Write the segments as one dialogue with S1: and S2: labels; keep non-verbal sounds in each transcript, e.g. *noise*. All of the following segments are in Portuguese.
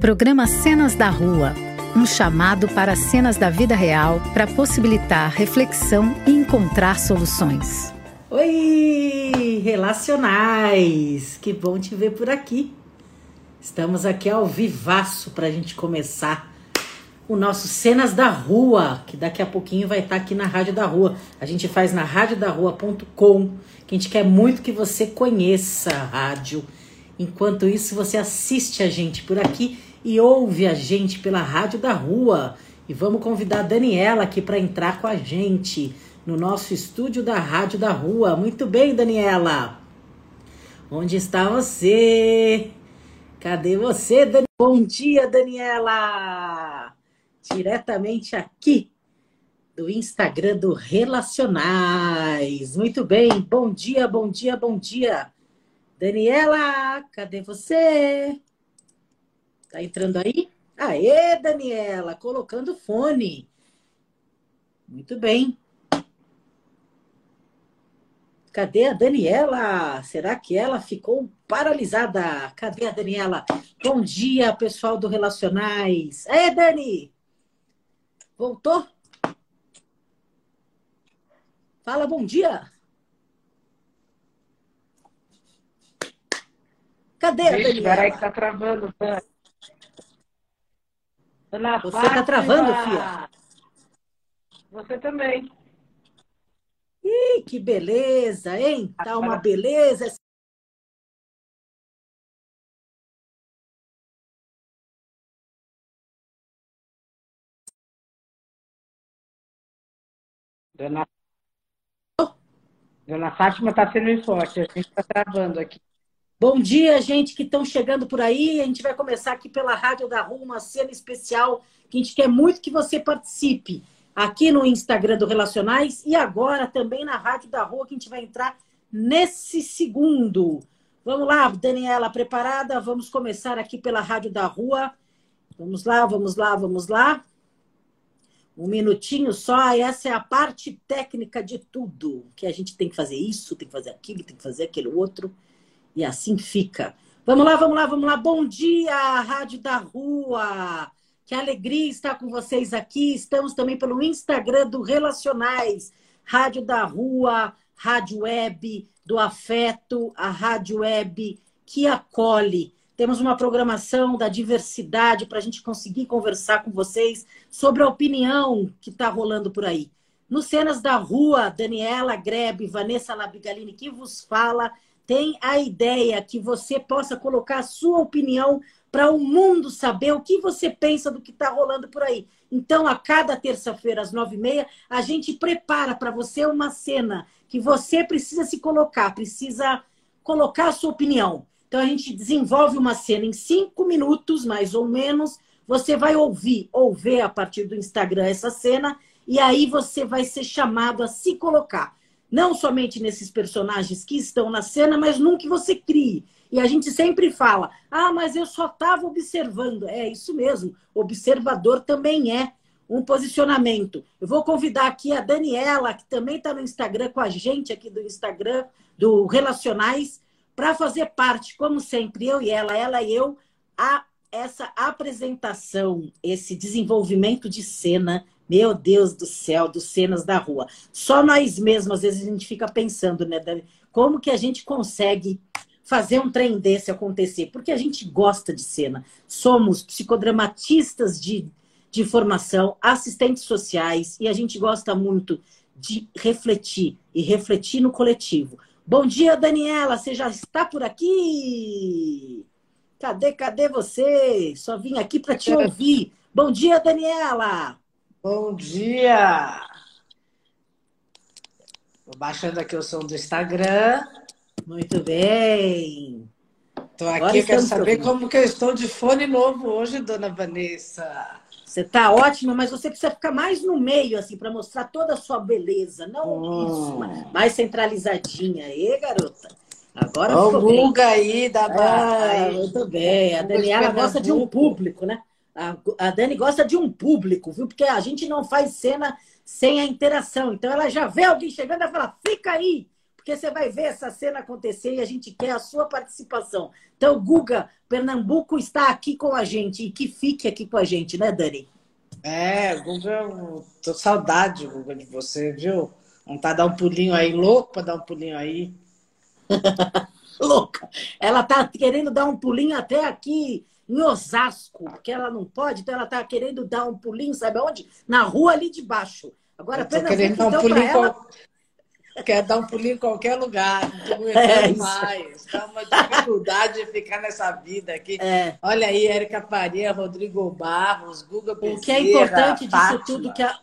S1: Programa Cenas da Rua. Um chamado para cenas da vida real para possibilitar reflexão e encontrar soluções.
S2: Oi, relacionais! Que bom te ver por aqui. Estamos aqui ao vivaço para a gente começar o nosso Cenas da Rua, que daqui a pouquinho vai estar aqui na Rádio da Rua. A gente faz na radiodarrua.com, que a gente quer muito que você conheça a rádio. Enquanto isso, você assiste a gente por aqui e ouve a gente pela Rádio da Rua. E vamos convidar a Daniela aqui para entrar com a gente no nosso estúdio da Rádio da Rua. Muito bem, Daniela. Onde está você? Cadê você, Dani? Bom dia, Daniela. Diretamente aqui do Instagram do Relacionais. Muito bem. Bom dia, bom dia, bom dia. Daniela, cadê você? Tá entrando aí? Aê, Daniela, colocando fone. Muito bem. Cadê a Daniela? Será que ela ficou paralisada? Cadê a Daniela? Bom dia, pessoal do Relacionais. Aê, Dani! Voltou? Fala bom dia. Cadê a Daniela?
S3: Peraí que tá travando, Dani.
S2: Dona Você Fátima. tá travando, filha?
S3: Você também.
S2: Ih, que beleza, hein? Tá uma beleza.
S3: Dona, Dona Fátima está sendo forte, a gente está travando aqui.
S2: Bom dia, gente que estão chegando por aí. A gente vai começar aqui pela Rádio da Rua, uma cena especial que a gente quer muito que você participe aqui no Instagram do Relacionais e agora também na Rádio da Rua, que a gente vai entrar nesse segundo. Vamos lá, Daniela, preparada? Vamos começar aqui pela Rádio da Rua. Vamos lá, vamos lá, vamos lá. Um minutinho só, essa é a parte técnica de tudo. Que a gente tem que fazer isso, tem que fazer aquilo, tem que fazer aquele outro. E assim fica. Vamos lá, vamos lá, vamos lá. Bom dia, Rádio da Rua. Que alegria estar com vocês aqui. Estamos também pelo Instagram do Relacionais, Rádio da Rua, Rádio Web do Afeto, a Rádio Web que acolhe. Temos uma programação da diversidade para a gente conseguir conversar com vocês sobre a opinião que está rolando por aí. No Cenas da Rua, Daniela Grebe, Vanessa Labigalini, que vos fala tem a ideia que você possa colocar a sua opinião para o mundo saber o que você pensa do que está rolando por aí. Então, a cada terça-feira, às nove e meia, a gente prepara para você uma cena que você precisa se colocar, precisa colocar a sua opinião. Então, a gente desenvolve uma cena em cinco minutos, mais ou menos. Você vai ouvir ou ver a partir do Instagram essa cena, e aí você vai ser chamado a se colocar não somente nesses personagens que estão na cena, mas num que você crie. E a gente sempre fala: ah, mas eu só estava observando. É isso mesmo, observador também é um posicionamento. Eu vou convidar aqui a Daniela, que também está no Instagram com a gente aqui do Instagram, do Relacionais, para fazer parte, como sempre, eu e ela, ela e eu, a essa apresentação, esse desenvolvimento de cena meu Deus do céu, dos cenas da rua. Só nós mesmos, às vezes, a gente fica pensando, né, Dani? Como que a gente consegue fazer um trem desse acontecer? Porque a gente gosta de cena. Somos psicodramatistas de, de formação, assistentes sociais, e a gente gosta muito de refletir e refletir no coletivo. Bom dia, Daniela. Você já está por aqui? Cadê, cadê você? Só vim aqui para te ouvir. Bom dia, Daniela.
S3: Bom dia! Estou baixando aqui o som do Instagram.
S2: Muito bem.
S3: Estou aqui, quero saber como que eu estou de fone novo hoje, dona Vanessa.
S2: Você está ótima, mas você precisa ficar mais no meio, assim, para mostrar toda a sua beleza. Não oh. isso, mais centralizadinha. aí, garota. Agora
S3: bem. aí da
S2: ah, Muito bem. A Daniela gosta de um público, né? A, Dani gosta de um público, viu? Porque a gente não faz cena sem a interação. Então ela já vê alguém chegando e fala, fica aí, porque porque você vai ver essa cena acontecer e a gente quer a sua participação. Então, Guga, Pernambuco está aqui com a gente e que fique aqui com a gente, né, Dani?
S3: É, Guga, tô saudade, Guga, de você, viu? Vontade de dar um pulinho aí, louco para dar um pulinho aí. *laughs*
S2: Louca. Ela tá querendo dar um pulinho até aqui em Osasco, porque ela não pode, então ela tá querendo dar um pulinho, sabe aonde? Na rua ali de baixo. Agora,
S3: Pernambuco, querendo dar um pulinho ela... qual... Quer dar um pulinho em qualquer lugar, não é mais. Tá uma dificuldade de ficar nessa vida aqui. É. Olha aí, Érica Faria, Rodrigo Barros, Guga Bezerra,
S2: O que é importante Fátima. disso tudo que a,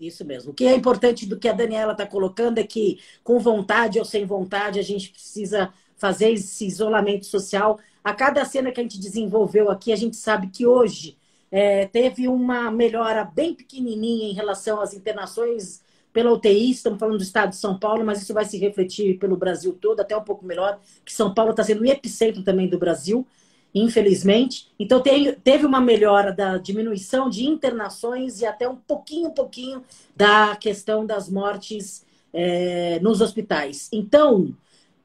S2: isso mesmo. O que é importante do que a Daniela está colocando é que, com vontade ou sem vontade, a gente precisa fazer esse isolamento social. A cada cena que a gente desenvolveu aqui, a gente sabe que hoje é, teve uma melhora bem pequenininha em relação às internações pela UTI. Estamos falando do estado de São Paulo, mas isso vai se refletir pelo Brasil todo, até um pouco melhor, que São Paulo está sendo o epicentro também do Brasil infelizmente. Então tem, teve uma melhora da diminuição de internações e até um pouquinho, um pouquinho da questão das mortes é, nos hospitais. Então,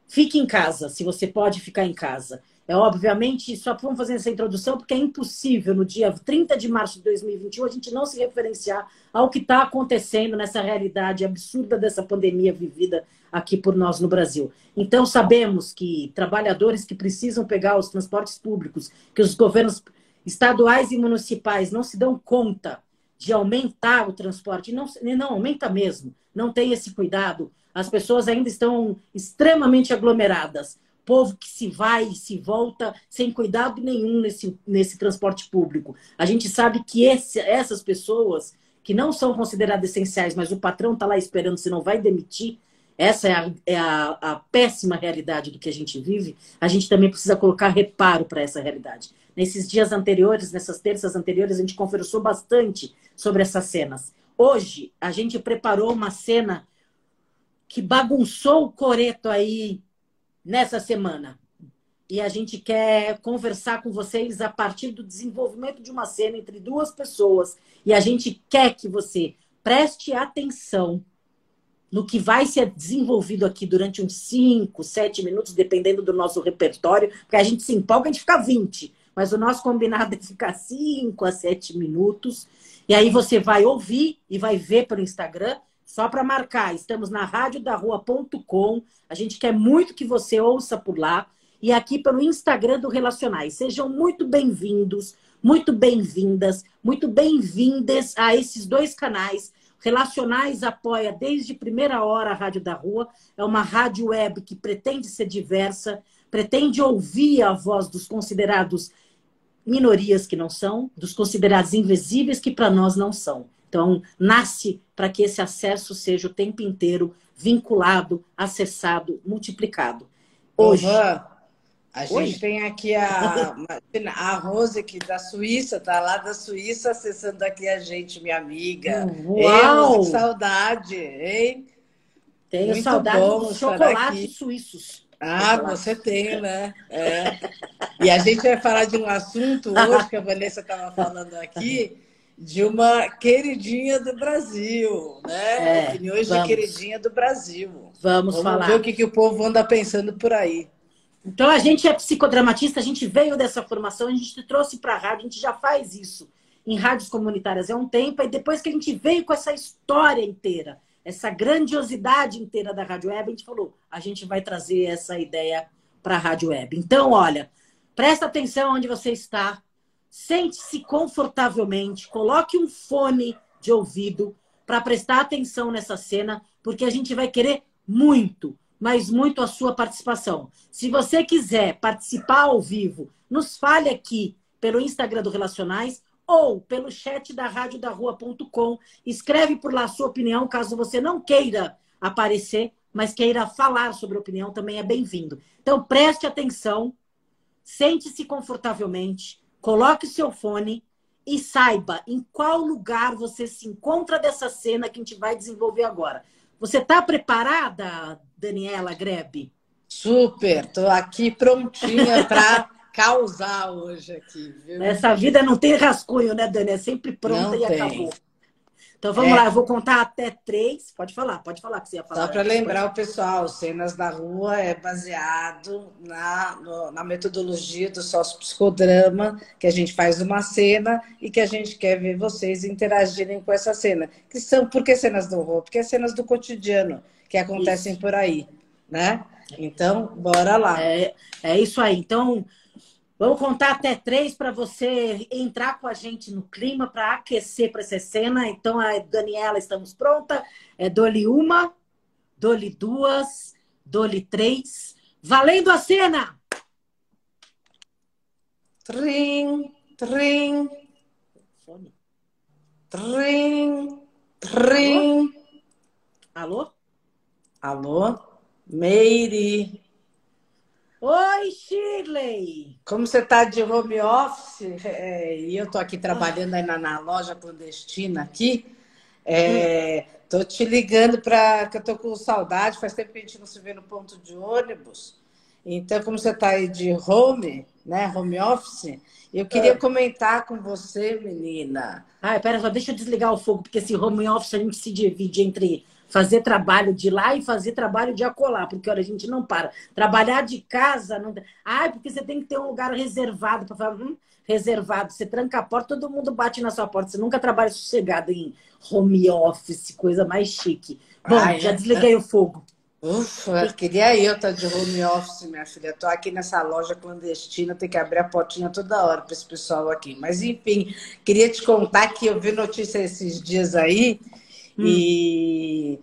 S2: fique em casa, se você pode ficar em casa. É obviamente, só vamos fazer essa introdução, porque é impossível no dia 30 de março de 2021 a gente não se referenciar ao que está acontecendo nessa realidade absurda dessa pandemia vivida aqui por nós no Brasil. Então, sabemos que trabalhadores que precisam pegar os transportes públicos, que os governos estaduais e municipais não se dão conta de aumentar o transporte, não, não aumenta mesmo, não tem esse cuidado. As pessoas ainda estão extremamente aglomeradas. Povo que se vai e se volta sem cuidado nenhum nesse, nesse transporte público. A gente sabe que esse, essas pessoas que não são consideradas essenciais, mas o patrão está lá esperando se não vai demitir, essa é, a, é a, a, péssima realidade do que a gente vive, a gente também precisa colocar reparo para essa realidade. Nesses dias anteriores, nessas terças anteriores, a gente conversou bastante sobre essas cenas. Hoje, a gente preparou uma cena que bagunçou o coreto aí nessa semana. E a gente quer conversar com vocês a partir do desenvolvimento de uma cena entre duas pessoas. E a gente quer que você preste atenção no que vai ser desenvolvido aqui durante uns 5, 7 minutos, dependendo do nosso repertório, porque a gente se empolga, a gente fica 20, mas o nosso combinado é ficar 5 a 7 minutos. E aí você vai ouvir e vai ver pelo Instagram, só para marcar. Estamos na radiodarrua.com. A gente quer muito que você ouça por lá. E aqui pelo Instagram do Relacionais. Sejam muito bem-vindos, muito bem-vindas, muito bem-vindas a esses dois canais Relacionais apoia desde primeira hora a Rádio da Rua. É uma rádio web que pretende ser diversa, pretende ouvir a voz dos considerados minorias que não são, dos considerados invisíveis que para nós não são. Então, nasce para que esse acesso seja o tempo inteiro vinculado, acessado, multiplicado.
S3: Hoje, Uhum. A gente tem aqui a, *laughs* a Rose aqui da Suíça, tá lá da Suíça acessando aqui a gente, minha amiga.
S2: Uau!
S3: Ei, saudade, hein?
S2: Tenho Muito saudade dos chocolates suíços.
S3: Ah, você tem, né? É. E a gente vai falar de um assunto hoje que a Vanessa estava falando aqui, *laughs* de uma queridinha do Brasil, né? É, Opiniões vamos. de queridinha do Brasil.
S2: Vamos,
S3: vamos
S2: falar.
S3: ver o que, que o povo anda pensando por aí.
S2: Então a gente é psicodramatista, a gente veio dessa formação, a gente trouxe para a rádio, a gente já faz isso em rádios comunitárias há um tempo, e depois que a gente veio com essa história inteira, essa grandiosidade inteira da rádio web, a gente falou, a gente vai trazer essa ideia para a rádio web. Então, olha, presta atenção onde você está, sente-se confortavelmente, coloque um fone de ouvido para prestar atenção nessa cena, porque a gente vai querer muito mas muito a sua participação. Se você quiser participar ao vivo, nos fale aqui pelo Instagram do Relacionais ou pelo chat da radiodarrua.com. Escreve por lá a sua opinião, caso você não queira aparecer, mas queira falar sobre a opinião, também é bem-vindo. Então preste atenção, sente-se confortavelmente, coloque o seu fone e saiba em qual lugar você se encontra dessa cena que a gente vai desenvolver agora. Você está preparada, Daniela Grebe?
S3: Super, estou aqui prontinha para *laughs* causar hoje aqui. Viu?
S2: Essa vida não tem rascunho, né, Dani? É sempre pronta não e tem. acabou. Então vamos é. lá, eu vou contar até três. Pode falar, pode falar que você ia falar.
S3: Só para lembrar o pessoal, Cenas da Rua é baseado na, no, na metodologia do sócio-psicodrama, que a gente faz uma cena e que a gente quer ver vocês interagirem com essa cena. Que são, por que cenas da rua? Porque é cenas do cotidiano que acontecem isso. por aí, né? Então, bora lá.
S2: É, é isso aí. Então, Vamos contar até três para você entrar com a gente no clima para aquecer para essa cena. Então, a Daniela, estamos pronta. É dole uma, dole duas, dole três. Valendo a cena!
S3: Trim, trim. Trim, trim.
S2: Alô?
S3: Alô? Meire.
S2: Oi, Shirley!
S3: Como você está de home office, é, e eu estou aqui trabalhando ainda na loja clandestina aqui, estou é, te ligando para que eu estou com saudade, faz tempo que a gente não se vê no ponto de ônibus. Então, como você está aí de home, né, home office, eu queria é. comentar com você, menina.
S2: Ah, pera só, deixa eu desligar o fogo, porque esse home office a gente se divide entre fazer trabalho de lá e fazer trabalho de acolá, porque olha, a gente não para. Trabalhar de casa, não. Ah, porque você tem que ter um lugar reservado para falar, hum, reservado. Você tranca a porta, todo mundo bate na sua porta. Você nunca trabalha sossegado em home office, coisa mais chique. Bom, Ai, já é. desliguei o fogo.
S3: Ufa, queria eu estar de home office, minha filha. Estou aqui nessa loja clandestina, tem que abrir a portinha toda hora para esse pessoal aqui. Mas, enfim, queria te contar que eu vi notícia esses dias aí Hum. E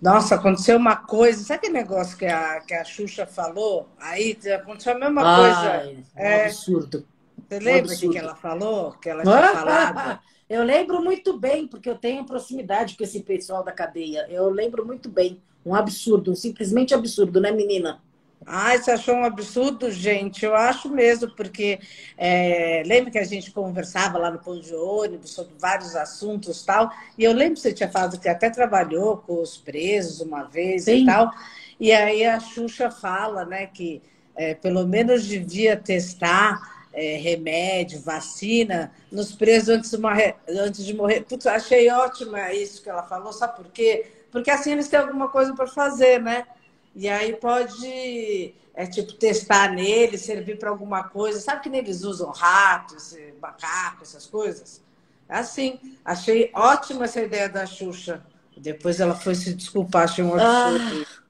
S3: nossa, aconteceu uma coisa. Sabe aquele negócio que a, que a Xuxa falou? Aí aconteceu a mesma Ai, coisa.
S2: É absurdo.
S3: Você lembra o que, que ela falou? Que ela tinha falado?
S2: Eu lembro muito bem, porque eu tenho proximidade com esse pessoal da cadeia. Eu lembro muito bem. Um absurdo, um simplesmente absurdo, né, menina?
S3: Ai, você achou um absurdo, gente? Eu acho mesmo, porque é, lembra que a gente conversava lá no ponto de ônibus sobre vários assuntos tal, e eu lembro que você tinha falado que até trabalhou com os presos uma vez Sim. e tal, e aí a Xuxa fala, né, que é, pelo menos devia testar é, remédio, vacina nos presos antes de morrer. Antes de morrer. Putz, achei ótimo isso que ela falou, sabe por quê? Porque assim eles têm alguma coisa para fazer, né? E aí pode, é, tipo, testar nele, servir para alguma coisa. Sabe que eles usam ratos, macaco, essas coisas? É assim, achei ótima essa ideia da Xuxa. Depois ela foi se desculpar, achei um absurdo. Ah,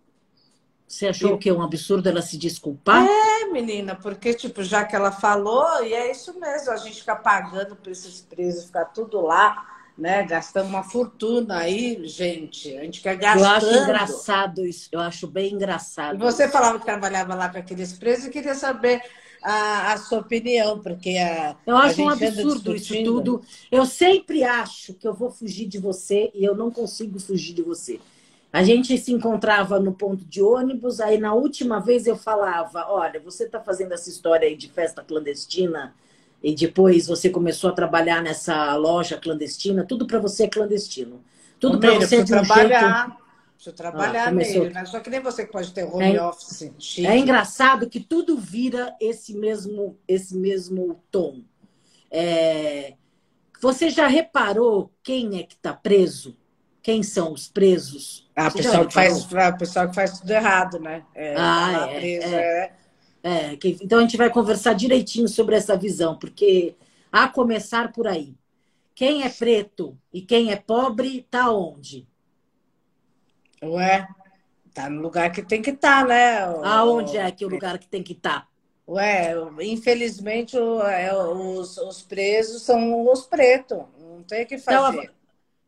S2: você achou e... que é um absurdo ela se desculpar?
S3: É, menina, porque, tipo, já que ela falou, e é isso mesmo, a gente fica pagando para esses presos, ficar tudo lá né? Gastamos uma fortuna aí, gente. A gente quer gastar.
S2: Eu acho engraçado isso, eu acho bem engraçado.
S3: E você falava que trabalhava lá com aqueles presos e queria saber a, a sua opinião, porque a.
S2: Eu acho um absurdo isso tudo. Eu sempre acho que eu vou fugir de você e eu não consigo fugir de você. A gente se encontrava no ponto de ônibus, aí na última vez eu falava: olha, você está fazendo essa história aí de festa clandestina e depois você começou a trabalhar nessa loja clandestina, tudo para você é clandestino. Tudo para você é de
S3: um trabalhar. Jeito... Deixa eu trabalhar ah, começou... né? Só que nem você que pode ter home é, office.
S2: Chique. É engraçado que tudo vira esse mesmo, esse mesmo tom. É... Você já reparou quem é que está preso? Quem são os presos?
S3: Ah, a pessoa, que faz, a pessoa que faz tudo errado, né? É, ah, é, preso, é. É
S2: que, então a gente vai conversar direitinho sobre essa visão, porque a começar por aí. Quem é preto e quem é pobre tá onde?
S3: Ué, tá no lugar que tem que estar, tá, né?
S2: O... Aonde é que é o lugar que tem que estar? Tá?
S3: Ué, infelizmente é, os, os presos são os pretos. Não tem o que então, fazer. Então,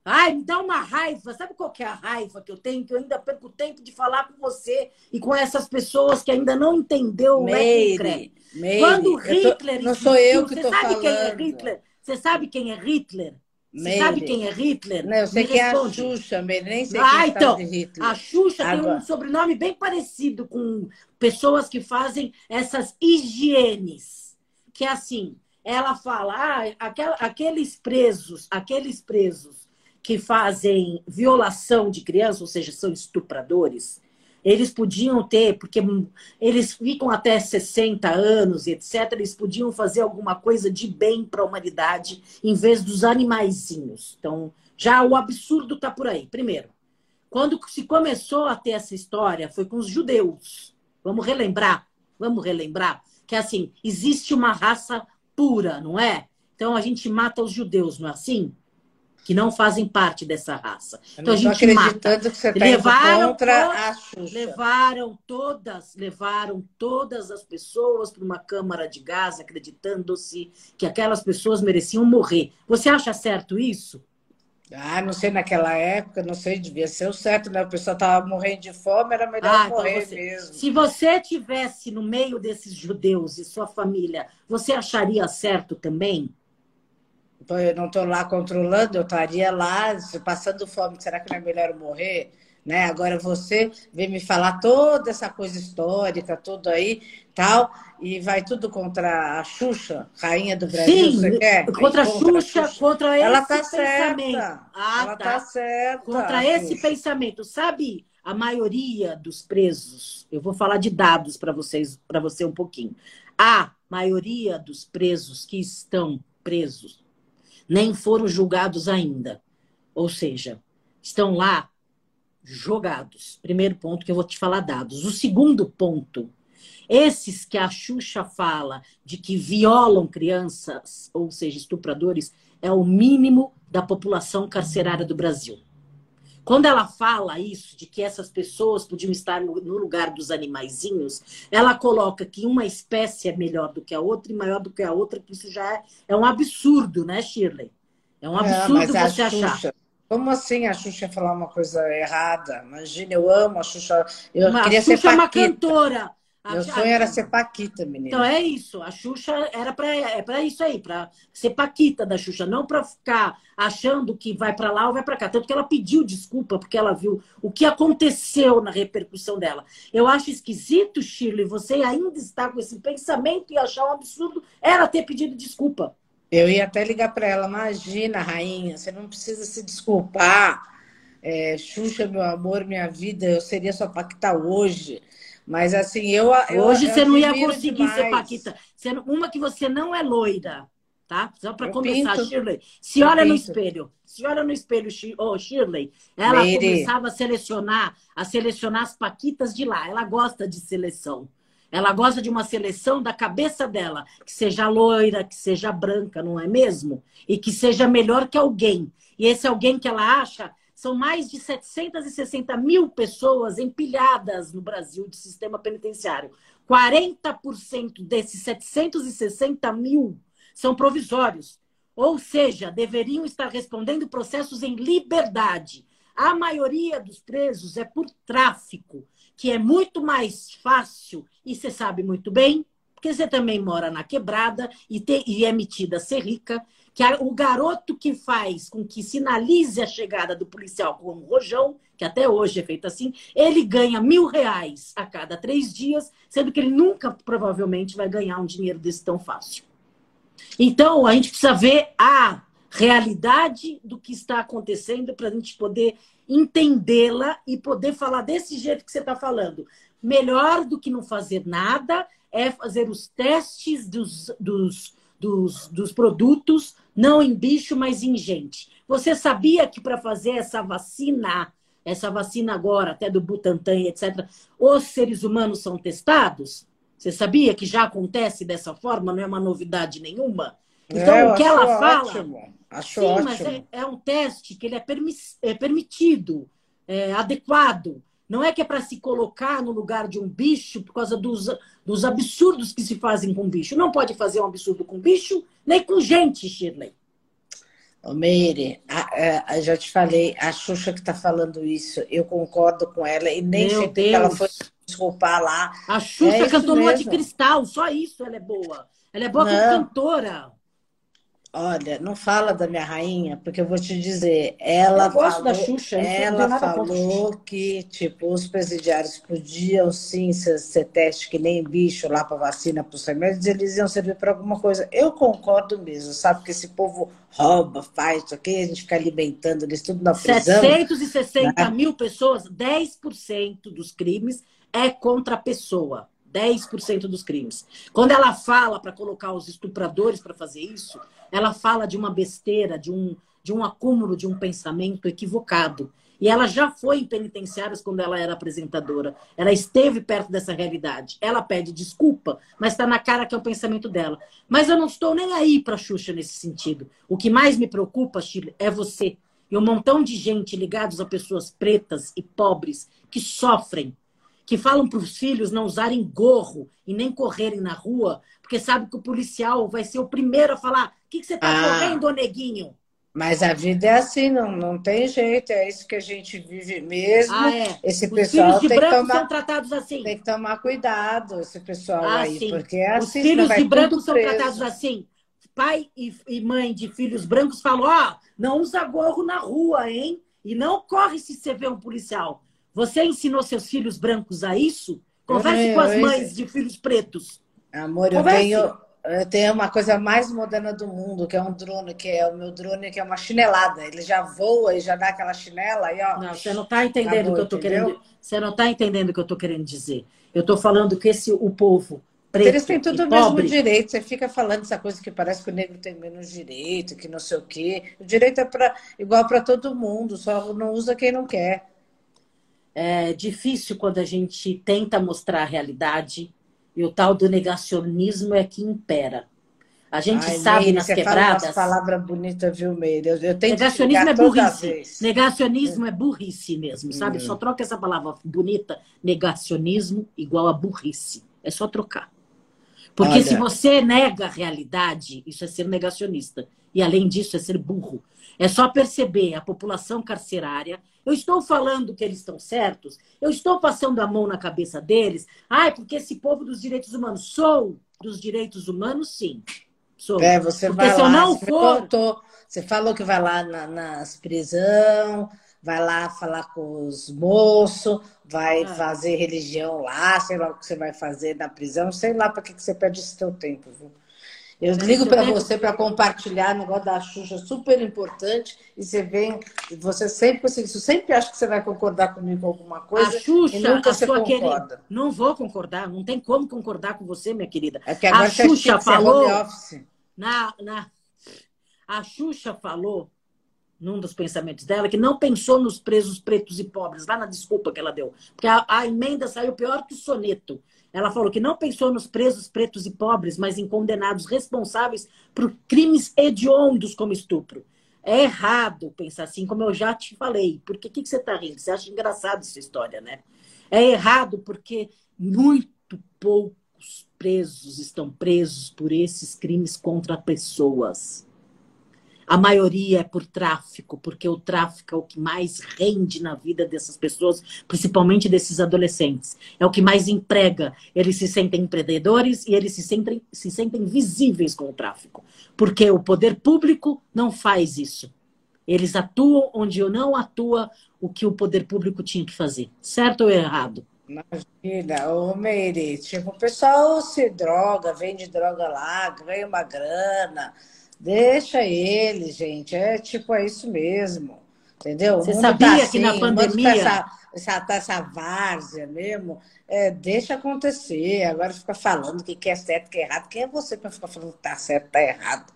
S2: Ai, me dá uma raiva. Sabe qual que é a raiva que eu tenho? Que eu ainda perco tempo de falar com você e com essas pessoas que ainda não entendeu o Meire, Meire, Quando Hitler...
S3: Tô, não sou eu que
S2: estou
S3: falando. Você
S2: sabe quem é Hitler? Você sabe quem é Hitler? Você sabe quem é Hitler?
S3: Não, eu sei quem é a Xuxa, nem sei ah, quem então, Hitler.
S2: A Xuxa Agora. tem um sobrenome bem parecido com pessoas que fazem essas higienes. Que é assim, ela fala, ah, aquela, aqueles presos, aqueles presos que fazem violação de criança, ou seja, são estupradores, eles podiam ter, porque eles ficam até 60 anos, etc., eles podiam fazer alguma coisa de bem para a humanidade em vez dos animaizinhos. Então, Já o absurdo está por aí. Primeiro, quando se começou a ter essa história, foi com os judeus. Vamos relembrar, vamos relembrar que assim, existe uma raça pura, não é? Então a gente mata os judeus, não é assim? Que não fazem parte dessa raça. Então a gente mata.
S3: Que você tá levaram contra a
S2: Xuxa. Levaram todas, levaram todas as pessoas para uma câmara de gás, acreditando-se que aquelas pessoas mereciam morrer. Você acha certo isso?
S3: Ah, não sei, naquela época, não sei, devia ser o certo, né? O pessoal estava morrendo de fome, era melhor ah, então morrer então você... mesmo.
S2: Se você tivesse no meio desses judeus e sua família, você acharia certo também?
S3: Eu não estou lá controlando, eu estaria lá passando fome. Será que não é melhor morrer? Né? Agora você vem me falar toda essa coisa histórica, tudo aí, tal, e vai tudo contra a Xuxa, rainha do Brasil,
S2: Sim,
S3: você quer?
S2: Contra a Xuxa, Xuxa, contra esse
S3: Ela
S2: tá
S3: pensamento. Certa. Ah, Ela tá. tá certa.
S2: Contra esse pensamento. Sabe, a maioria dos presos, eu vou falar de dados para vocês, para você um pouquinho. A maioria dos presos que estão presos nem foram julgados ainda. Ou seja, estão lá jogados. Primeiro ponto que eu vou te falar dados. O segundo ponto, esses que a Xuxa fala de que violam crianças, ou seja, estupradores, é o mínimo da população carcerária do Brasil. Quando ela fala isso, de que essas pessoas podiam estar no lugar dos animaizinhos, ela coloca que uma espécie é melhor do que a outra e maior do que a outra, que isso já é, é um absurdo, né, Shirley? É um é, absurdo é, você achar.
S3: Como assim a Xuxa falar uma coisa errada? Imagina, eu amo a Xuxa. Eu queria
S2: a Xuxa
S3: ser
S2: é uma cantora.
S3: Meu sonho era ser Paquita, menina.
S2: Então é isso. A Xuxa era para é para isso aí, para ser Paquita da Xuxa, não para ficar achando que vai para lá ou vai para cá. Tanto que ela pediu desculpa porque ela viu o que aconteceu na repercussão dela. Eu acho esquisito, Shirley, você ainda está com esse pensamento e achar um absurdo ela ter pedido desculpa.
S3: Eu ia até ligar para ela, imagina, rainha, você não precisa se desculpar. É, Xuxa, meu amor, minha vida, eu seria sua Paquita hoje. Mas assim, eu.
S2: Hoje
S3: eu,
S2: você não ia conseguir demais. ser Paquita. Uma que você não é loira, tá? Só para começar, pinto. Shirley. Se olha no espelho. Se olha no espelho, oh, Shirley, ela começava a selecionar, a selecionar as Paquitas de lá. Ela gosta de seleção. Ela gosta de uma seleção da cabeça dela, que seja loira, que seja branca, não é mesmo? E que seja melhor que alguém. E esse alguém que ela acha são mais de 760 mil pessoas empilhadas no Brasil de sistema penitenciário. 40% desses 760 mil são provisórios. Ou seja, deveriam estar respondendo processos em liberdade. A maioria dos presos é por tráfico que é muito mais fácil, e você sabe muito bem, porque você também mora na quebrada e, te, e é metida a ser rica, que o garoto que faz com que sinalize a chegada do policial com um rojão, que até hoje é feito assim, ele ganha mil reais a cada três dias, sendo que ele nunca provavelmente vai ganhar um dinheiro desse tão fácil. Então, a gente precisa ver a realidade do que está acontecendo para a gente poder entendê-la e poder falar desse jeito que você está falando. Melhor do que não fazer nada é fazer os testes dos, dos, dos, dos produtos, não em bicho, mas em gente. Você sabia que para fazer essa vacina, essa vacina agora, até do Butantan, etc., os seres humanos são testados? Você sabia que já acontece dessa forma? Não é uma novidade nenhuma? Então, é, o que ela fala. Ótimo.
S3: Acho Sim, ótimo. mas
S2: é, é, um teste que ele é, é permitido, é adequado. Não é que é para se colocar no lugar de um bicho por causa dos, dos absurdos que se fazem com bicho. Não pode fazer um absurdo com bicho, nem com gente, Shirley.
S3: Ô, Meire, a, a, já te falei, a Xuxa que está falando isso, eu concordo com ela e nem Meu sei que ela foi desculpar lá.
S2: A Xuxa é cantou Lua de Cristal, só isso ela é boa. Ela é boa Não. como cantora.
S3: Olha, não fala da minha rainha, porque eu vou te dizer, ela
S2: eu gosto
S3: falou,
S2: da Xuxa,
S3: ela falou que tipo os presidiários podiam sim ser, ser teste que nem bicho lá para vacina para os remédios, eles iam servir para alguma coisa. Eu concordo mesmo, sabe que esse povo rouba, faz isso aqui, a gente fica alimentando eles tudo na prisão.
S2: 760 né? mil pessoas, 10% dos crimes é contra a pessoa. 10% dos crimes. Quando ela fala para colocar os estupradores para fazer isso, ela fala de uma besteira, de um, de um acúmulo de um pensamento equivocado. E ela já foi em penitenciários quando ela era apresentadora. Ela esteve perto dessa realidade. Ela pede desculpa, mas está na cara que é o pensamento dela. Mas eu não estou nem aí para Xuxa nesse sentido. O que mais me preocupa, Chile, é você. E um montão de gente ligados a pessoas pretas e pobres que sofrem, que falam para os filhos não usarem gorro e nem correrem na rua, porque sabe que o policial vai ser o primeiro a falar: o que, que você está ah. correndo, neguinho?
S3: Mas a vida é assim, não, não tem jeito, é isso que a gente vive mesmo. Ah, é. Esse Os pessoal
S2: filhos de
S3: tem
S2: branco
S3: tomar,
S2: são tratados assim.
S3: Tem que tomar cuidado, esse pessoal ah, aí,
S2: sim.
S3: porque é
S2: Os
S3: assim.
S2: filhos de branco são tratados assim. Pai e, e mãe de filhos brancos falam: ó, oh, não usa gorro na rua, hein? E não corre se você vê um policial. Você ensinou seus filhos brancos a isso? Converse eu, com as mães de filhos pretos.
S3: Amor, Converse. eu tenho eu tenho uma coisa mais moderna do mundo, que é um drone, que é o meu drone, que é uma chinelada. Ele já voa e já dá aquela chinela e ó.
S2: Não, você não está entendendo o que eu tô querendo. Você não está entendendo o que eu estou querendo dizer. Eu estou falando que esse o povo preto
S3: Eles têm tudo o mesmo direito. Você fica falando essa coisa que parece que o negro tem menos direito, que não sei o quê. O direito é pra, igual para todo mundo, só não usa quem não quer.
S2: É difícil quando a gente tenta mostrar a realidade e o tal do negacionismo é que impera. A gente Ai, sabe Meire, nas
S3: você
S2: quebradas.
S3: Fala palavra bonita, viu, Meire? Eu, eu tenho
S2: Negacionismo é burrice. Negacionismo é burrice mesmo, sabe? Hum. Só troca essa palavra bonita, negacionismo igual a burrice. É só trocar. Porque Olha. se você nega a realidade, isso é ser negacionista. E além disso, é ser burro. É só perceber a população carcerária. Eu estou falando que eles estão certos, eu estou passando a mão na cabeça deles. Ai, porque esse povo dos direitos humanos. Sou dos direitos humanos, sim. Sou.
S3: É, você porque vai se lá, eu não for. Contou, você falou que vai lá na, nas prisão, vai lá falar com os moços, vai ah. fazer religião lá, sei lá o que você vai fazer na prisão, sei lá para que, que você perde esse seu tempo, viu? Eu ligo para você para compartilhar o negócio da Xuxa, super importante. E você vem, você sempre, você sempre acha que você vai concordar comigo com alguma coisa.
S2: A Xuxa, e nunca a você sua concorda. Querida, não vou concordar, não tem como concordar com você, minha querida.
S3: É que agora a Xuxa falou.
S2: Na, na, a Xuxa falou num dos pensamentos dela, que não pensou nos presos pretos e pobres, lá na desculpa que ela deu. Porque a, a emenda saiu pior que o soneto. Ela falou que não pensou nos presos pretos e pobres, mas em condenados responsáveis por crimes hediondos como estupro. É errado pensar assim, como eu já te falei. Porque o que, que você está rindo? Você acha engraçado essa história, né? É errado porque muito poucos presos estão presos por esses crimes contra pessoas. A maioria é por tráfico, porque o tráfico é o que mais rende na vida dessas pessoas, principalmente desses adolescentes. É o que mais emprega. Eles se sentem empreendedores e eles se sentem, se sentem visíveis com o tráfico. Porque o poder público não faz isso. Eles atuam onde não atua o que o poder público tinha que fazer. Certo ou errado?
S3: Imagina, ô Meire, tipo, o pessoal se droga, vende droga lá, ganha uma grana Deixa ele, gente. É tipo, é isso mesmo. Entendeu?
S2: Você sabia tá assim, que na assim, pandemia. Tá
S3: essa, essa, tá essa várzea mesmo. É, deixa acontecer. Agora fica falando que, que é certo, que é errado. Quem é você para ficar falando que tá certo, tá errado?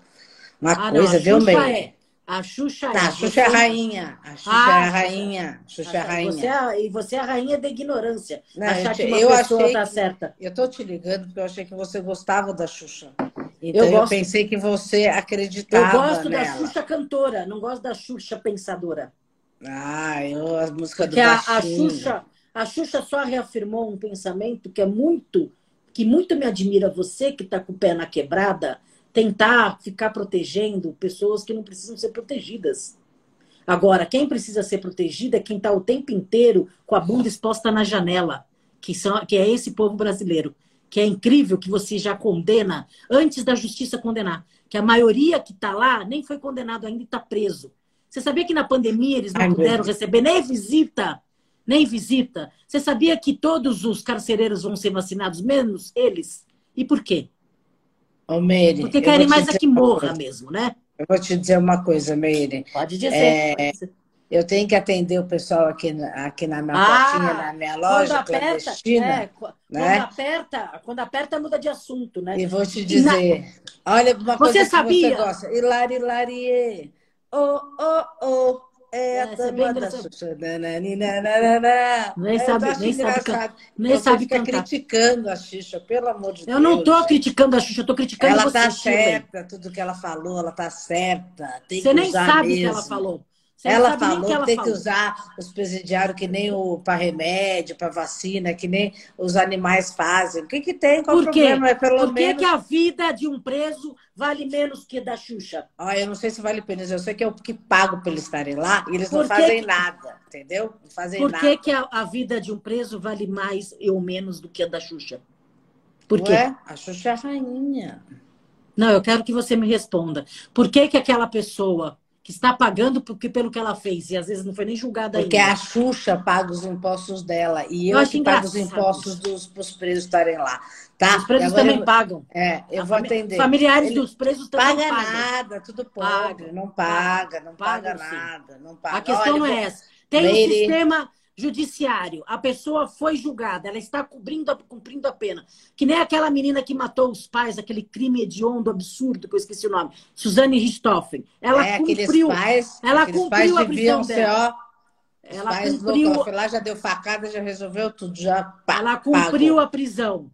S3: Uma ah, coisa, não, viu, bem? É.
S2: A Xuxa
S3: tá, é. A Xuxa é a rainha. A Xuxa ah, é a rainha. Xuxa é a rainha.
S2: Você é, e você é a rainha da ignorância.
S3: Não, achar que uma eu pessoa achei tá que, certa. Eu tô te ligando porque eu achei que você gostava da Xuxa. Então eu, gosto, eu pensei que você acreditava.
S2: Eu gosto
S3: nela.
S2: da Xuxa cantora, não gosto da Xuxa pensadora.
S3: Ah, eu, a música
S2: Porque do a, a Xuxa, a Xuxa só reafirmou um pensamento que é muito, que muito me admira você que está com o pé na quebrada, tentar ficar protegendo pessoas que não precisam ser protegidas. Agora, quem precisa ser protegida é quem está o tempo inteiro com a bunda exposta na janela, que, são, que é esse povo brasileiro que é incrível que você já condena antes da justiça condenar. Que a maioria que está lá nem foi condenado ainda e está preso. Você sabia que na pandemia eles não Ai, puderam receber nem visita? Nem visita. Você sabia que todos os carcereiros vão ser vacinados, menos eles? E por quê?
S3: Ô, Meire,
S2: Porque querem mais é que morra mesmo, né?
S3: Eu vou te dizer uma coisa, Meire.
S2: Pode dizer. É... Pode dizer.
S3: Eu tenho que atender o pessoal aqui, aqui na minha ah, portinha, na minha loja quando aperta. É, né?
S2: quando, aperta, quando aperta, muda de assunto, né?
S3: E vou te dizer, na... olha uma
S2: você
S3: coisa
S2: sabia?
S3: que você gosta. Hilari, hilarie. oh, oh, oh. É, é a dama da Xuxa. Nem sabe, nem sabe, nem sabe fica criticando a Xuxa, pelo amor de
S2: eu Deus. Eu não estou criticando a Xuxa, eu estou criticando
S3: ela
S2: você.
S3: Ela está certa, tudo que ela falou, ela está certa. Tem
S2: você
S3: nem
S2: sabe
S3: o
S2: que ela falou. Você
S3: ela falou que, ela tem falou. que usar os presidiários que nem o para remédio, para vacina, que nem os animais fazem. O que, que tem? Qual
S2: Por quê?
S3: problema? É pelo
S2: Por que, menos... que a vida de um preso vale menos que a da Xuxa?
S3: Ah, eu não sei se vale menos. Eu sei que eu que pago para eles estarem lá e eles Por não fazem que... nada, entendeu? Não fazem
S2: Por
S3: nada.
S2: que, que a, a, vida de um preso vale mais ou menos do que a da Xuxa? Por quê?
S3: Ué, a Xuxa é a rainha.
S2: Não, eu quero que você me responda. Por que, que aquela pessoa que está pagando porque, pelo que ela fez, e às vezes não foi nem julgada
S3: porque
S2: ainda.
S3: Porque a Xuxa paga os impostos dela e eu, eu que pago os impostos dos, dos presos estarem lá. Tá?
S2: Os presos também
S3: eu,
S2: pagam.
S3: É, eu a vou atender.
S2: Familiares Ele dos presos também
S3: paga
S2: pagam.
S3: nada, tudo pobre, não paga, não paga, paga nada, não paga.
S2: A questão Olha, é essa. Tem um sistema judiciário, a pessoa foi julgada, ela está cumprindo a, cumprindo a pena. Que nem aquela menina que matou os pais, aquele crime hediondo, absurdo, que eu esqueci o nome, Suzane Richthofen. Ela
S3: é,
S2: cumpriu,
S3: pais,
S2: ela cumpriu
S3: pais
S2: a prisão
S3: ser,
S2: dela.
S3: Ó, ela cumpriu. Ela foi lá, já deu facada, já resolveu tudo, já pá,
S2: Ela cumpriu
S3: pagou.
S2: a prisão.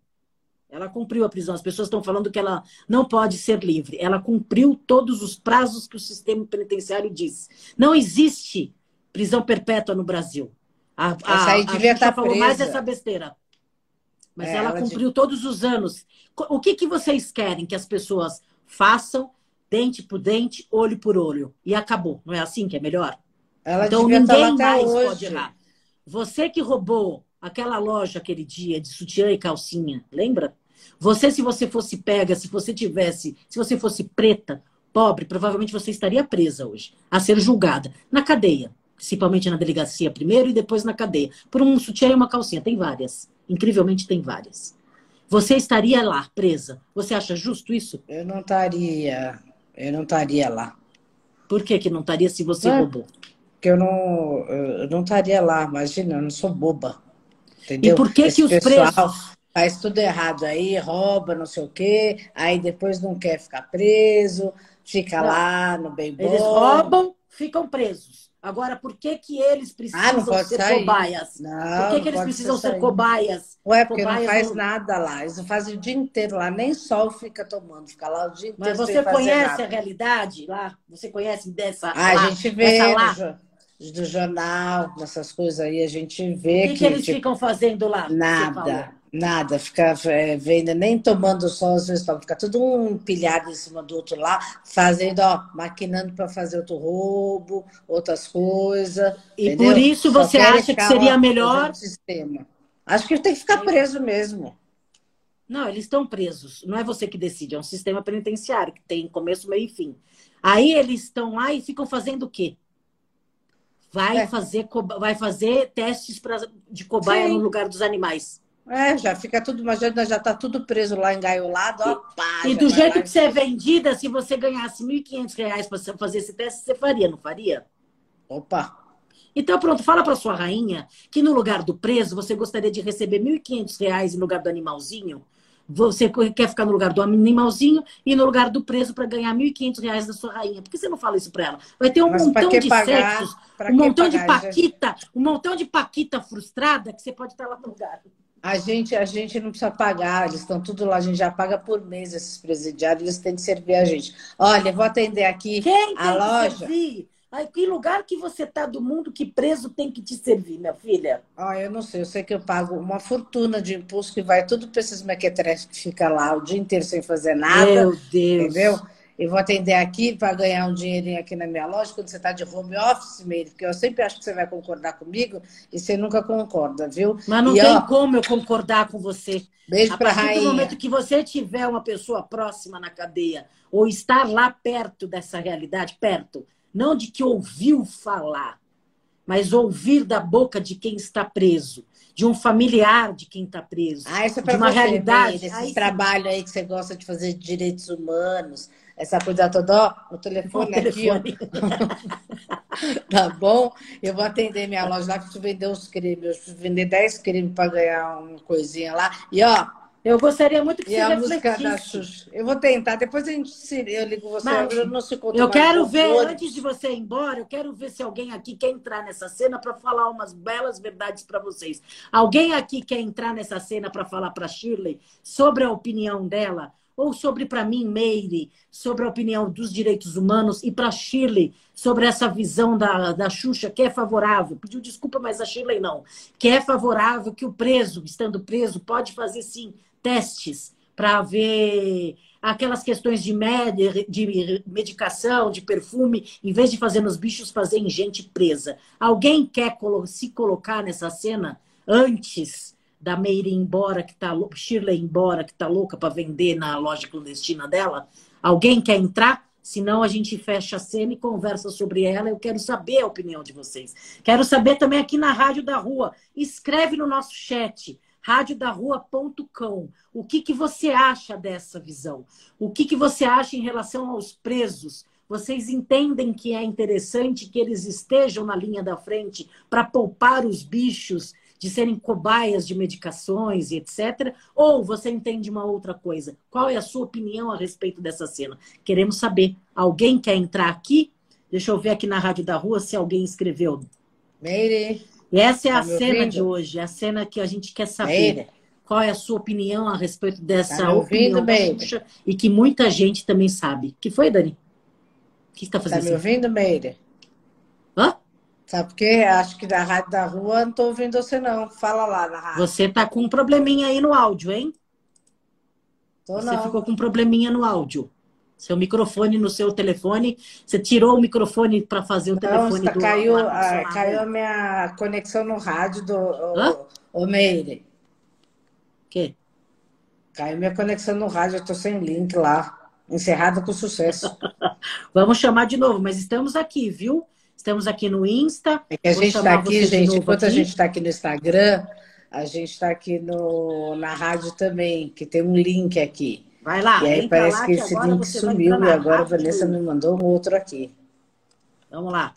S2: Ela cumpriu a prisão. As pessoas estão falando que ela não pode ser livre. Ela cumpriu todos os prazos que o sistema penitenciário diz. Não existe prisão perpétua no Brasil. A,
S3: Essa aí devia estar
S2: falou
S3: presa.
S2: mais dessa besteira. Mas
S3: É,
S2: ela,
S3: ela
S2: cumpriu todos os anos. O que, que vocês querem que as pessoas façam, dente por dente, olho por olho? E acabou. Não é assim que é melhor?
S3: Ela
S2: então
S3: lá
S2: ninguém mais
S3: hoje.
S2: pode ir lá. Você que roubou aquela loja aquele dia de sutiã e calcinha, lembra? Você, se você fosse pega, se você tivesse, se você fosse preta, pobre, provavelmente você estaria presa hoje, a ser julgada na cadeia, principalmente na delegacia primeiro e depois na cadeia, por um sutiã e uma calcinha. Tem várias, incrivelmente tem várias. Você estaria lá presa. Você acha justo isso?
S3: Eu não estaria, eu não estaria lá.
S2: Por que, que não estaria se você
S3: Ué,
S2: roubou?
S3: Porque eu não, eu não estaria lá, imagina, eu não sou boba. Entendeu?
S2: E por que,
S3: Esse
S2: que os
S3: pessoal
S2: presos
S3: faz tudo errado aí, rouba, não sei o quê, aí depois não quer ficar preso, fica
S2: Não.
S3: lá no bem bom.
S2: Eles roubam, ficam presos. Agora, por que, que eles precisam
S3: Ah, não pode
S2: ser
S3: sair.
S2: cobaias?
S3: Não,
S2: por que, que eles precisam ser
S3: sair.
S2: cobaias?
S3: Ué, porque não
S2: Cobaias
S3: faz
S2: não-
S3: nada lá. Eles fazem o dia inteiro lá, nem sol fica tomando, fica lá o dia inteiro
S2: Mas você conhece
S3: nada.
S2: a realidade lá? Você conhece dessa
S3: Ah,
S2: lá,
S3: a gente vê do jornal, nessas coisas aí, a gente
S2: O
S3: vê
S2: que,
S3: que,
S2: que eles
S3: tipo,
S2: ficam fazendo lá?
S3: Nada, nada. Fica é, vendo, nem tomando sol, às vezes toma. Fica tudo um pilhado em cima do outro lá, fazendo, ó, maquinando para fazer outro roubo, outras coisas.
S2: E
S3: entendeu?
S2: por isso
S3: Só
S2: você acha que
S3: ficar,
S2: seria melhor?
S3: Sistema. Acho que tem que ficar preso mesmo.
S2: Não, eles estão presos. Não é você que decide, é um sistema penitenciário que tem começo, meio e fim. Aí eles estão lá e ficam fazendo o quê? Vai,
S3: É.
S2: fazer, vai fazer testes pra, de cobaia
S3: Sim.
S2: no lugar dos animais.
S3: É, já fica tudo, imagina, já tá tudo preso lá, engaiolado, ó, pá,
S2: E do
S3: vai
S2: jeito
S3: lá
S2: que você é vendida, se você ganhasse R$ 1.500 para fazer esse teste, você faria, não faria?
S3: Opa,
S2: Então, pronto, fala para sua rainha que no lugar do preso, você gostaria de receber R$ 1.500 no lugar do animalzinho. Você quer ficar no lugar do animalzinho e no lugar do preso para ganhar R$ 1.500 da sua rainha. Por que você não fala isso para ela? Vai ter um
S3: Mas
S2: montão de
S3: pagar?
S2: sexos,
S3: Pra
S2: um montão de
S3: pagar? Já-
S2: paquita, um montão de paquita frustrada que você pode estar lá no lugar.
S3: A gente, a gente não precisa pagar, eles estão tudo lá, a gente já paga por mês esses presidiários, eles têm que servir a gente. Olha, vou atender aqui
S2: Quem
S3: a
S2: que
S3: loja.
S2: servir? Ai, que lugar que você está do mundo que preso tem que te servir, minha filha?
S3: Ah, eu não sei, eu sei que eu pago uma fortuna de imposto que vai tudo para esses mequetrefes que fica lá o dia inteiro sem fazer nada,
S2: Meu Deus.
S3: entendeu? Eu vou atender aqui para ganhar um dinheirinho aqui na minha loja quando você está de home office, Meire, porque eu sempre acho que você vai concordar comigo e você nunca concorda, viu?
S2: Mas não
S3: E,
S2: tem
S3: ó,
S2: como eu concordar com você.
S3: Beijo para a
S2: partir do
S3: rainha.
S2: momento que você tiver uma pessoa próxima na cadeia, ou estar lá perto dessa realidade, perto, não de que ouviu falar, mas ouvir da boca de quem está preso, de um familiar de quem está preso,
S3: Ah, isso é para
S2: uma
S3: você,
S2: realidade.
S3: Meire,
S2: Aí
S3: esse
S2: sim.
S3: trabalho aí que você gosta de fazer de direitos humanos, essa coisa toda, ó, o telefone,
S2: O
S3: aqui, ó,
S2: telefone. *laughs*
S3: tá bom? Eu vou atender minha loja lá, preciso vender uns cremes, eu preciso vender 10 cremes para ganhar uma coisinha lá. E ó,
S2: Eu gostaria muito que
S3: e
S2: você
S3: a música da Xuxa. Eu vou tentar, depois a gente se, eu ligo você,
S2: Mas,
S3: eu não se conta
S2: Eu quero ver,
S3: flores.
S2: antes de você ir embora, eu quero ver se alguém aqui quer entrar nessa cena para falar umas belas verdades para vocês. Alguém aqui quer entrar nessa cena para falar para Shirley sobre a opinião dela? Ou sobre, para mim, Meire, sobre a opinião dos direitos humanos e para Shirley, sobre essa visão da, da Xuxa, que é favorável. Pediu desculpa, mas a Shirley não. Que é favorável que o preso, estando preso, pode fazer, sim, testes para ver aquelas questões de, med de medicação, de perfume, em vez de fazer nos bichos, fazer em gente presa. Alguém quer se colocar nessa cena antes da Meire ir embora, que tá Shirley ir embora, que tá louca para vender na loja clandestina dela? Alguém quer entrar? Senão a gente fecha a cena e conversa sobre ela. Eu quero saber a opinião de vocês. Quero saber também aqui na Rádio da Rua. Escreve no nosso chat radiodarrua.com. O que, que você acha dessa visão? O que, que você acha em relação aos presos? Vocês entendem que é interessante que eles estejam na linha da frente para poupar os bichos de serem cobaias de medicações e etc? Ou você entende uma outra coisa? Qual é a sua opinião a respeito dessa cena? Queremos saber. Alguém quer entrar aqui? Deixa eu ver aqui na Rádio da Rua se alguém escreveu.
S3: Meire.
S2: E essa é
S3: Tá
S2: a
S3: me
S2: cena
S3: ouvindo?
S2: de hoje, a cena que a gente quer saber.
S3: Meire.
S2: Qual é a sua opinião a respeito dessa
S3: Tá me ouvindo,
S2: opinião e que muita gente também sabe. que foi, Dani? O que está
S3: Tá
S2: fazendo
S3: me
S2: assim?
S3: ouvindo, Meire?
S2: Hã?
S3: Sabe por quê? Acho que da rádio da rua não tô ouvindo você, não. Fala lá na rádio.
S2: Você tá com um probleminha aí no áudio, hein?
S3: Tô
S2: Você
S3: não.
S2: ficou com um probleminha no áudio. Seu microfone no seu telefone, você tirou o microfone para fazer o
S3: Não,
S2: telefone
S3: tá-
S2: do
S3: caiu,
S2: ar-condicionado.
S3: caiu a minha conexão no rádio do
S2: Hã?
S3: o, o Meire.
S2: Quê?
S3: Caiu minha conexão no rádio, eu tô sem link lá. Encerrada com sucesso. *laughs*
S2: Vamos chamar de novo, mas estamos aqui, viu? Estamos aqui no Insta.
S3: É que a
S2: Vou
S3: gente tá
S2: chamar
S3: aqui, gente, enquanto a
S2: aqui.
S3: gente tá aqui no Instagram, a gente tá aqui no, na rádio também, que tem um link aqui.
S2: Vai lá,
S3: e aí parece
S2: lá
S3: que esse
S2: agora
S3: link sumiu e agora a. Vanessa me mandou um outro aqui.
S2: Vamos lá.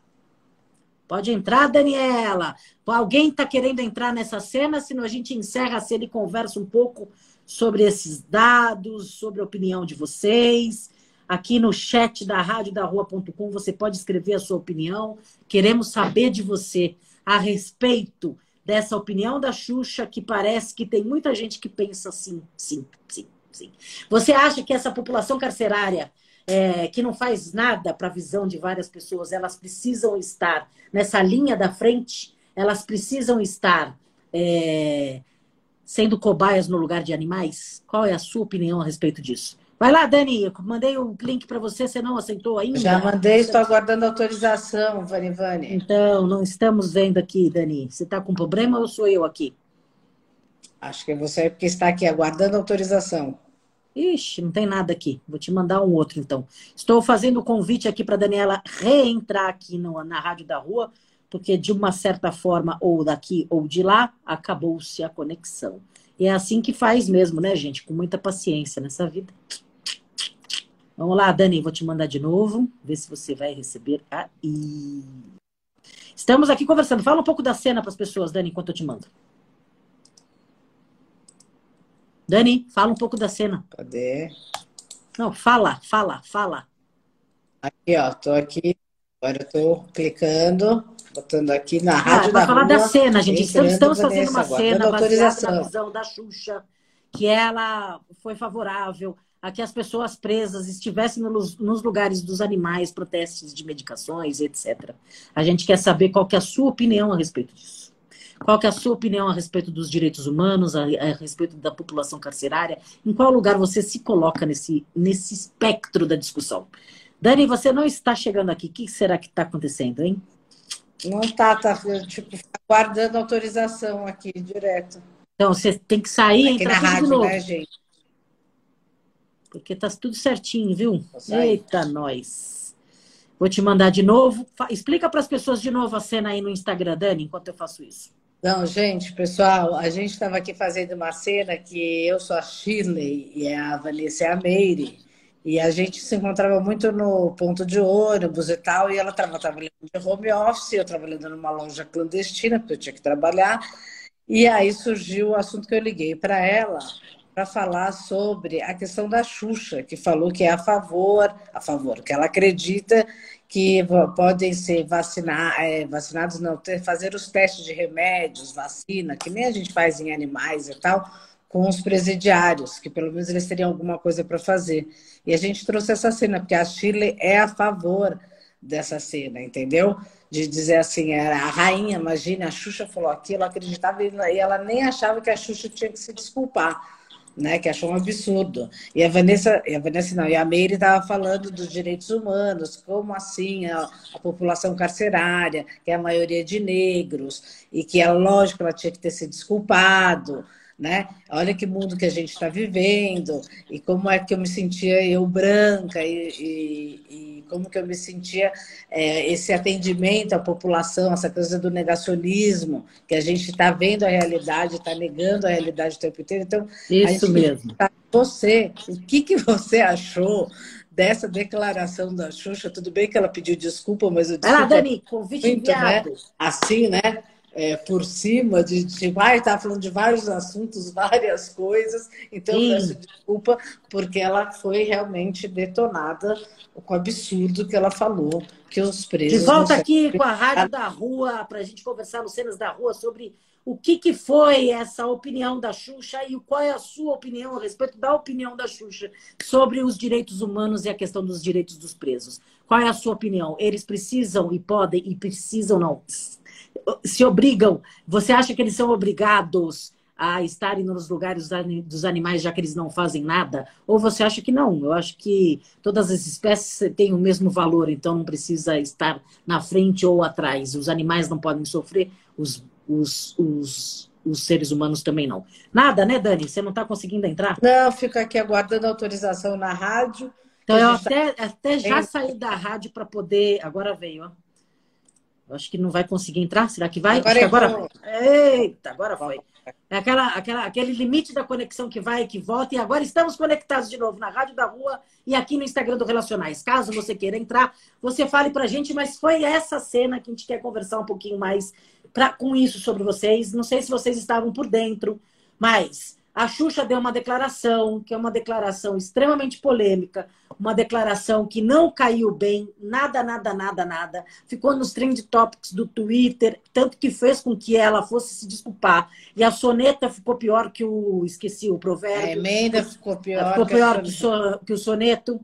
S2: Pode entrar, Daniela. Alguém está querendo entrar nessa cena? Senão a gente encerra a cena e conversa um pouco sobre esses dados, sobre a opinião de vocês. Aqui no chat da radiodarrua.com você pode escrever a sua opinião. Queremos saber de você a respeito dessa opinião da Xuxa, que parece que tem muita gente que pensa assim, sim, sim, sim. Você acha que essa população carcerária é, que não faz nada para a visão de várias pessoas, elas precisam estar nessa linha da frente, elas precisam estar é, sendo cobaias no lugar de animais? Qual é a sua opinião a respeito disso? Vai lá, Dani, eu mandei o link para você, você não aceitou ainda?
S3: Já mandei, estou aguardando autorização, Vani Vani.
S2: Então, não estamos vendo aqui, Dani. Você está com problema ou sou eu aqui?
S3: Acho que é você porque está aqui aguardando autorização.
S2: Ixi, não tem nada aqui. Vou te mandar um outro, então. Estou fazendo o convite aqui para Daniela reentrar aqui no, na Rádio da Rua, porque de uma certa forma, ou daqui ou de lá, acabou-se a conexão. E é assim que faz mesmo, né, gente? Com muita paciência nessa vida. Vamos lá, Dani, vou te mandar de novo, ver se você vai receber aí. Estamos aqui conversando. Fala um pouco da cena para as pessoas, Dani, enquanto eu te mando. Dani, fala um pouco da cena.
S3: Cadê?
S2: Não, fala, fala, fala.
S3: Aqui, ó, tô aqui. Agora eu tô clicando, botando aqui na
S2: Ah,
S3: rádio da
S2: falar
S3: rua,
S2: da cena, gente. Estamos, estamos fazendo uma
S3: Vanessa,
S2: cena baseada na visão da Xuxa, que ela foi favorável a que as pessoas presas estivessem nos, lugares dos animais, protestos de medicações, etc. A gente quer saber qual que é a sua opinião a respeito disso. Qual que é a sua opinião a respeito dos direitos humanos, a, a respeito da população carcerária? Em qual lugar você se coloca nesse, nesse espectro da discussão? Dani, você não está chegando aqui. O que será que está acontecendo, hein?
S3: Não tá, tá, tipo, aguardando autorização aqui, direto.
S2: Então, você tem que sair e entrar
S3: na
S2: tudo de
S3: rádio,
S2: novo.
S3: né, gente?
S2: Porque tá tudo certinho, viu?
S3: Sair.
S2: Eita, nós. Vou te mandar de novo. Explica para as pessoas de novo a cena aí no Instagram, Dani, enquanto eu faço isso.
S3: Não, gente, pessoal, a gente estava aqui fazendo uma cena que eu sou a Shirley e a Vanessa é a Meire. E a gente se encontrava muito no ponto de ônibus e tal, e ela estava trabalhando de home office, eu trabalhando numa loja clandestina, porque eu tinha que trabalhar. E aí surgiu o assunto que eu liguei para ela, para falar sobre a questão da Xuxa, que falou que é a favor, a favor, que ela acredita que podem ser vacinar, é, vacinados, não, ter, fazer os testes de remédios, vacina, que nem a gente faz em animais e tal, com os presidiários, que pelo menos eles teriam alguma coisa para fazer. E a gente trouxe essa cena, porque a Chile é a favor dessa cena, entendeu? De dizer assim, era a rainha, imagina, a Xuxa falou aquilo, acreditava e ela nem achava que a Xuxa tinha que se desculpar né, que achou um absurdo. E a Vanessa, e a Vanessa não, e a Meire estava falando dos direitos humanos, como assim a, a, população carcerária, que é a maioria de negros, e que é lógico ela tinha que ter se desculpado, né? Olha que mundo que a gente está vivendo, e como é que eu me sentia eu branca, e, e, e como que eu me sentia é, esse atendimento à população, essa coisa do negacionismo, que a gente está vendo a realidade, está negando a realidade o tempo inteiro. Então,
S2: isso mesmo.
S3: Tá, você, o que, que você achou dessa declaração da Xuxa? Tudo bem que ela pediu desculpa, mas eu desculpa.
S2: Ah, Dani, convite muito, né? enviado.
S3: Né? Assim, né? É, por cima de, de vai estar tá falando de vários assuntos, *laughs* várias coisas. Então, Sim. peço desculpa, porque ela foi realmente detonada com o absurdo que ela falou, que os presos.
S2: De volta aqui com a Rádio da Rua, para a gente conversar no Cenas da Rua sobre o que, que foi essa opinião da Xuxa e qual é a sua opinião a respeito da opinião da Xuxa sobre os direitos humanos e a questão dos direitos dos presos. Qual é a sua opinião? Eles precisam e podem, e precisam não, se obrigam, você acha que eles são obrigados a estarem nos lugares dos animais já que eles não fazem nada? Ou você acha que não? Eu acho que todas as espécies têm o mesmo valor, então não precisa estar na frente ou atrás. Os animais não podem sofrer, os, os, os, os seres humanos também não. Nada, né, Dani? Você não está conseguindo entrar?
S3: Não, fico aqui aguardando autorização na rádio.
S2: Então, eu até, até já saí da rádio para poder. Agora veio, ó. Acho que não vai conseguir entrar. Será que vai?
S3: Agora, que
S2: agora... Eita, agora foi. É aquela, aquela, aquele limite da conexão que vai e que volta. E agora estamos conectados de novo na Rádio da Rua e aqui no Instagram do Relacionais. Caso você queira entrar, você fale pra gente, mas foi essa cena que a gente quer conversar um pouquinho mais pra, com isso sobre vocês. Não sei se vocês estavam por dentro, mas a Xuxa deu uma declaração, que é uma declaração extremamente polêmica, uma declaração que não caiu bem, nada, nada, nada, nada. Ficou nos trend topics do Twitter, tanto que fez com que ela fosse se desculpar. E a soneta ficou pior que o. Esqueci o provérbio. A
S3: emenda ficou pior.
S2: Ficou pior que, que, que o soneto.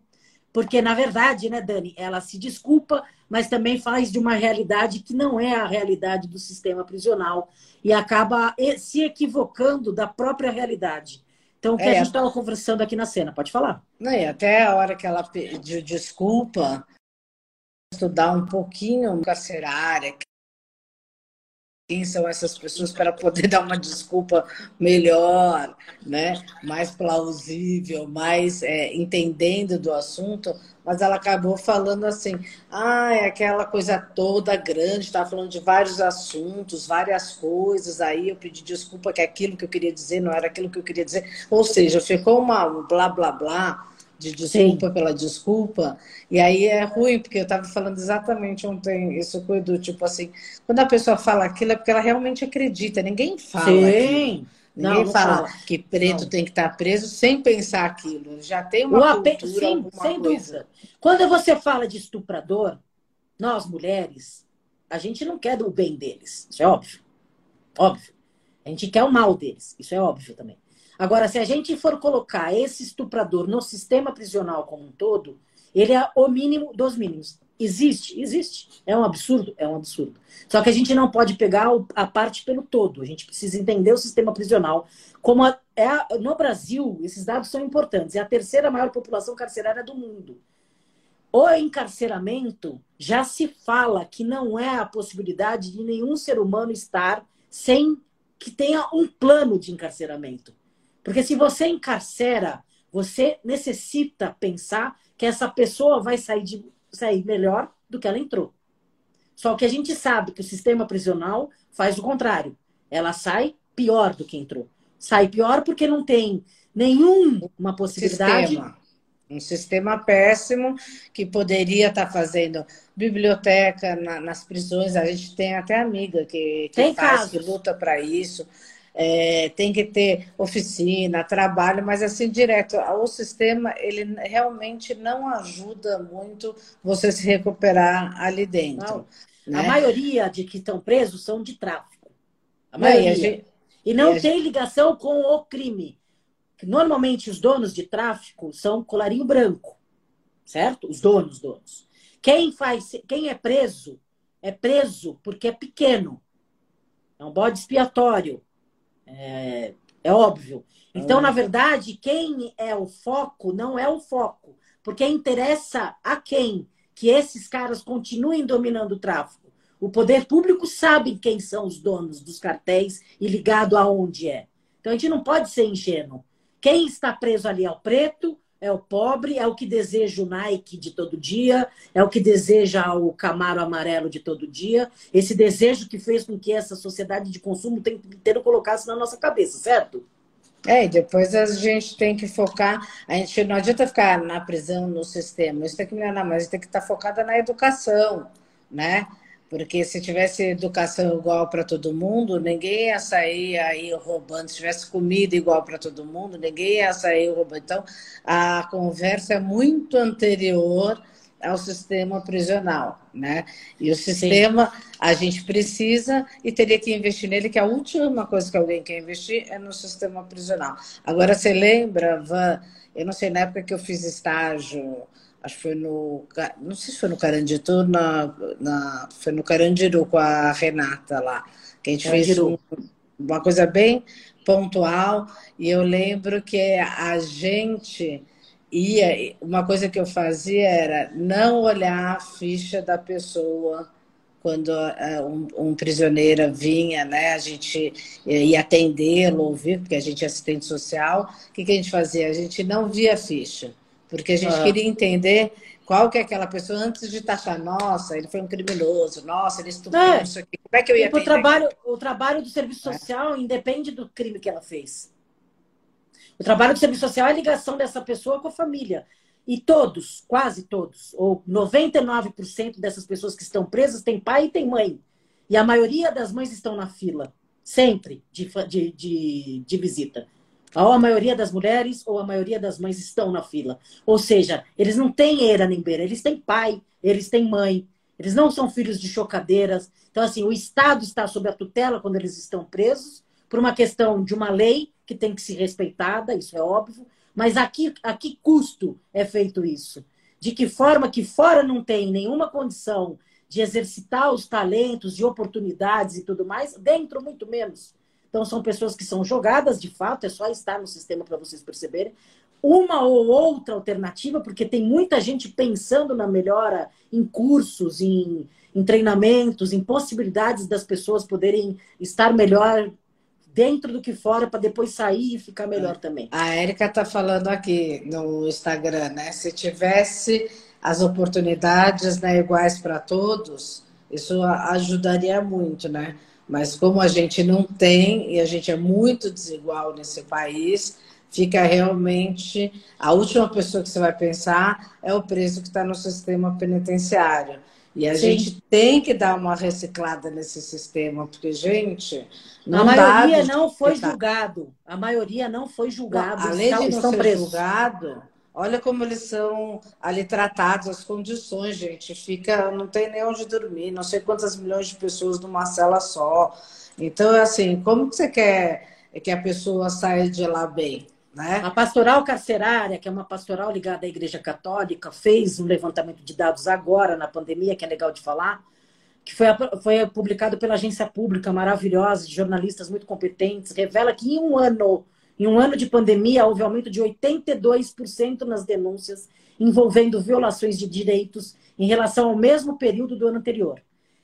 S2: Porque, na verdade, né, Dani, ela se desculpa, mas também faz de uma realidade que não é a realidade do sistema prisional e acaba se equivocando da própria realidade. Então, o que é, a gente estava conversando aqui na cena, pode falar.
S3: Não, e até a hora que ela pediu desculpa, estudar um pouquinho carcerária, quem são essas pessoas para poder *laughs* dar uma desculpa melhor, né? mais plausível, mais é, entendendo do assunto, mas ela acabou falando assim, ah, é aquela coisa toda grande, estava falando de vários assuntos, várias coisas, aí eu pedi desculpa que aquilo que eu queria dizer não era aquilo que eu queria dizer, ou seja, ficou uma, um blá blá blá, de desculpa Sim. pela desculpa. E aí é ruim, porque eu estava falando exatamente ontem isso com o Edu, tipo assim, quando a pessoa fala aquilo é porque ela realmente acredita, ninguém fala.
S2: Sim. Aquilo.
S3: Ninguém não, não fala, fala, que preto não. tem que estar preso sem pensar aquilo. Já tem uma o cultura, Sim, sem coisa. dúvida.
S2: Quando você fala de estuprador, nós mulheres, a gente não quer o bem deles. Isso é óbvio. Óbvio. A gente quer o mal deles. Isso é óbvio também. Agora, se a gente for colocar esse estuprador no sistema prisional como um todo, ele é o mínimo dos mínimos. Existe? Existe. É um absurdo? É um absurdo. Só que a gente não pode pegar a parte pelo todo. A gente precisa entender o sistema prisional. Como a, é a, no Brasil, esses dados são importantes. É a terceira maior população carcerária do mundo. O encarceramento já se fala que não é a possibilidade de nenhum ser humano estar sem que tenha um plano de encarceramento. Porque se você encarcera, você necessita pensar que essa pessoa vai sair, de, sair melhor do que ela entrou. Só que a gente sabe que o sistema prisional faz o contrário. Ela sai pior do que entrou. Sai pior porque não tem nenhuma possibilidade.
S3: Sistema. Um sistema péssimo que poderia estar fazendo biblioteca na, nas prisões. A gente tem até amiga que, que faz, casos. que luta para isso é, tem que ter oficina, trabalho, mas assim direto. O sistema ele realmente não ajuda muito você se recuperar ali dentro.
S2: Né? A maioria de que estão presos são de tráfico. A maioria. E, gente, e não e tem gente... ligação com o crime. Normalmente os donos de tráfico são colarinho branco, certo? Os donos, donos. Quem faz, quem é preso é preso porque é pequeno. É um bode expiatório. É, é óbvio. Então, na verdade, quem é o foco não é o foco. Porque interessa a quem que esses caras continuem dominando o tráfico. O poder público sabe quem são os donos dos cartéis e ligado aonde é. Então, a gente não pode ser ingênuo. Quem está preso ali é o preto, é o pobre, é o que deseja o Nike de todo dia, é o que deseja o Camaro amarelo de todo dia. Esse desejo que fez com que essa sociedade de consumo inteiro colocasse na nossa cabeça, certo?
S3: É, e depois a gente tem que focar. A gente não adianta ficar na prisão, no sistema. Isso tem que melhorar, gente tem que estar focada na educação, né? Porque se tivesse educação igual para todo mundo, ninguém ia sair aí roubando. Se tivesse comida igual para todo mundo, ninguém ia sair roubando. Então, a conversa é muito anterior ao sistema prisional, né? E o sistema Sim. a gente precisa e teria que investir nele, que a última coisa que alguém quer investir é no sistema prisional. Agora, você lembra, Van, eu não sei, na época que eu fiz estágio acho que foi no. Não sei se foi no Carandiru, na, na, foi no Carandiru com a Renata lá. Que a gente Carandiru. fez um, uma coisa bem pontual. E eu lembro que a gente ia. Uma coisa que eu fazia era não olhar a ficha da pessoa quando uh, um, um prisioneiro vinha, né, a gente ia atendê-lo, ouvir, porque a gente é assistente social. O que, que a gente fazia? A gente não via a ficha. Porque a gente ah. queria entender qual que é aquela pessoa antes de taxar, nossa, ele foi um criminoso, nossa, ele estuprou é. isso aqui. Como é que eu ia
S2: o trabalho, o trabalho do serviço é. social é. independe do crime que ela fez. O trabalho do serviço social é a ligação dessa pessoa com a família. E todos, quase todos, ou 99% dessas pessoas que estão presas têm pai e têm mãe. E a maioria das mães estão na fila, sempre, de, de, de, de visita. Ou a maioria das mulheres ou a maioria das mães estão na fila. Ou seja, eles não têm era nem beira, eles têm pai, eles têm mãe, eles não são filhos de chocadeiras. Então, assim, o Estado está sob a tutela quando eles estão presos, por uma questão de uma lei que tem que ser respeitada, isso é óbvio. Mas aqui, a que custo é feito isso? De que forma que fora não tem nenhuma condição de exercitar os talentos, de oportunidades e tudo mais, dentro muito menos. Então, são pessoas que são jogadas de fato, é só estar no sistema para vocês perceberem. Uma ou outra alternativa, porque tem muita gente pensando na melhora em cursos, em, em treinamentos, em possibilidades das pessoas poderem estar melhor dentro do que fora para depois sair e ficar melhor também.
S3: A Érica está falando aqui no Instagram, né? Se tivesse as oportunidades né, iguais para todos, isso ajudaria muito, né? Mas como a gente não tem e a gente é muito desigual nesse país, fica realmente a última pessoa que você vai pensar é o preso que está no sistema penitenciário. E a Sim. gente tem que dar uma reciclada nesse sistema, porque, gente,
S2: não a maioria não foi julgado. A maioria não foi julgado.
S3: Não, além de não ser presos. julgado, Olha como eles são ali tratados, as condições, gente. Fica, não tem nem onde dormir, não sei quantas milhões de pessoas numa cela só. Então, é assim, como que você quer que a pessoa saia de lá bem? Né?
S2: A pastoral carcerária, que é uma pastoral ligada à Igreja Católica, fez um levantamento de dados agora na pandemia, que é legal de falar, que foi, foi publicado pela agência pública maravilhosa, de jornalistas muito competentes, revela que em um ano em um ano de pandemia, houve aumento de 82% nas denúncias envolvendo violações de direitos em relação ao mesmo período do ano anterior.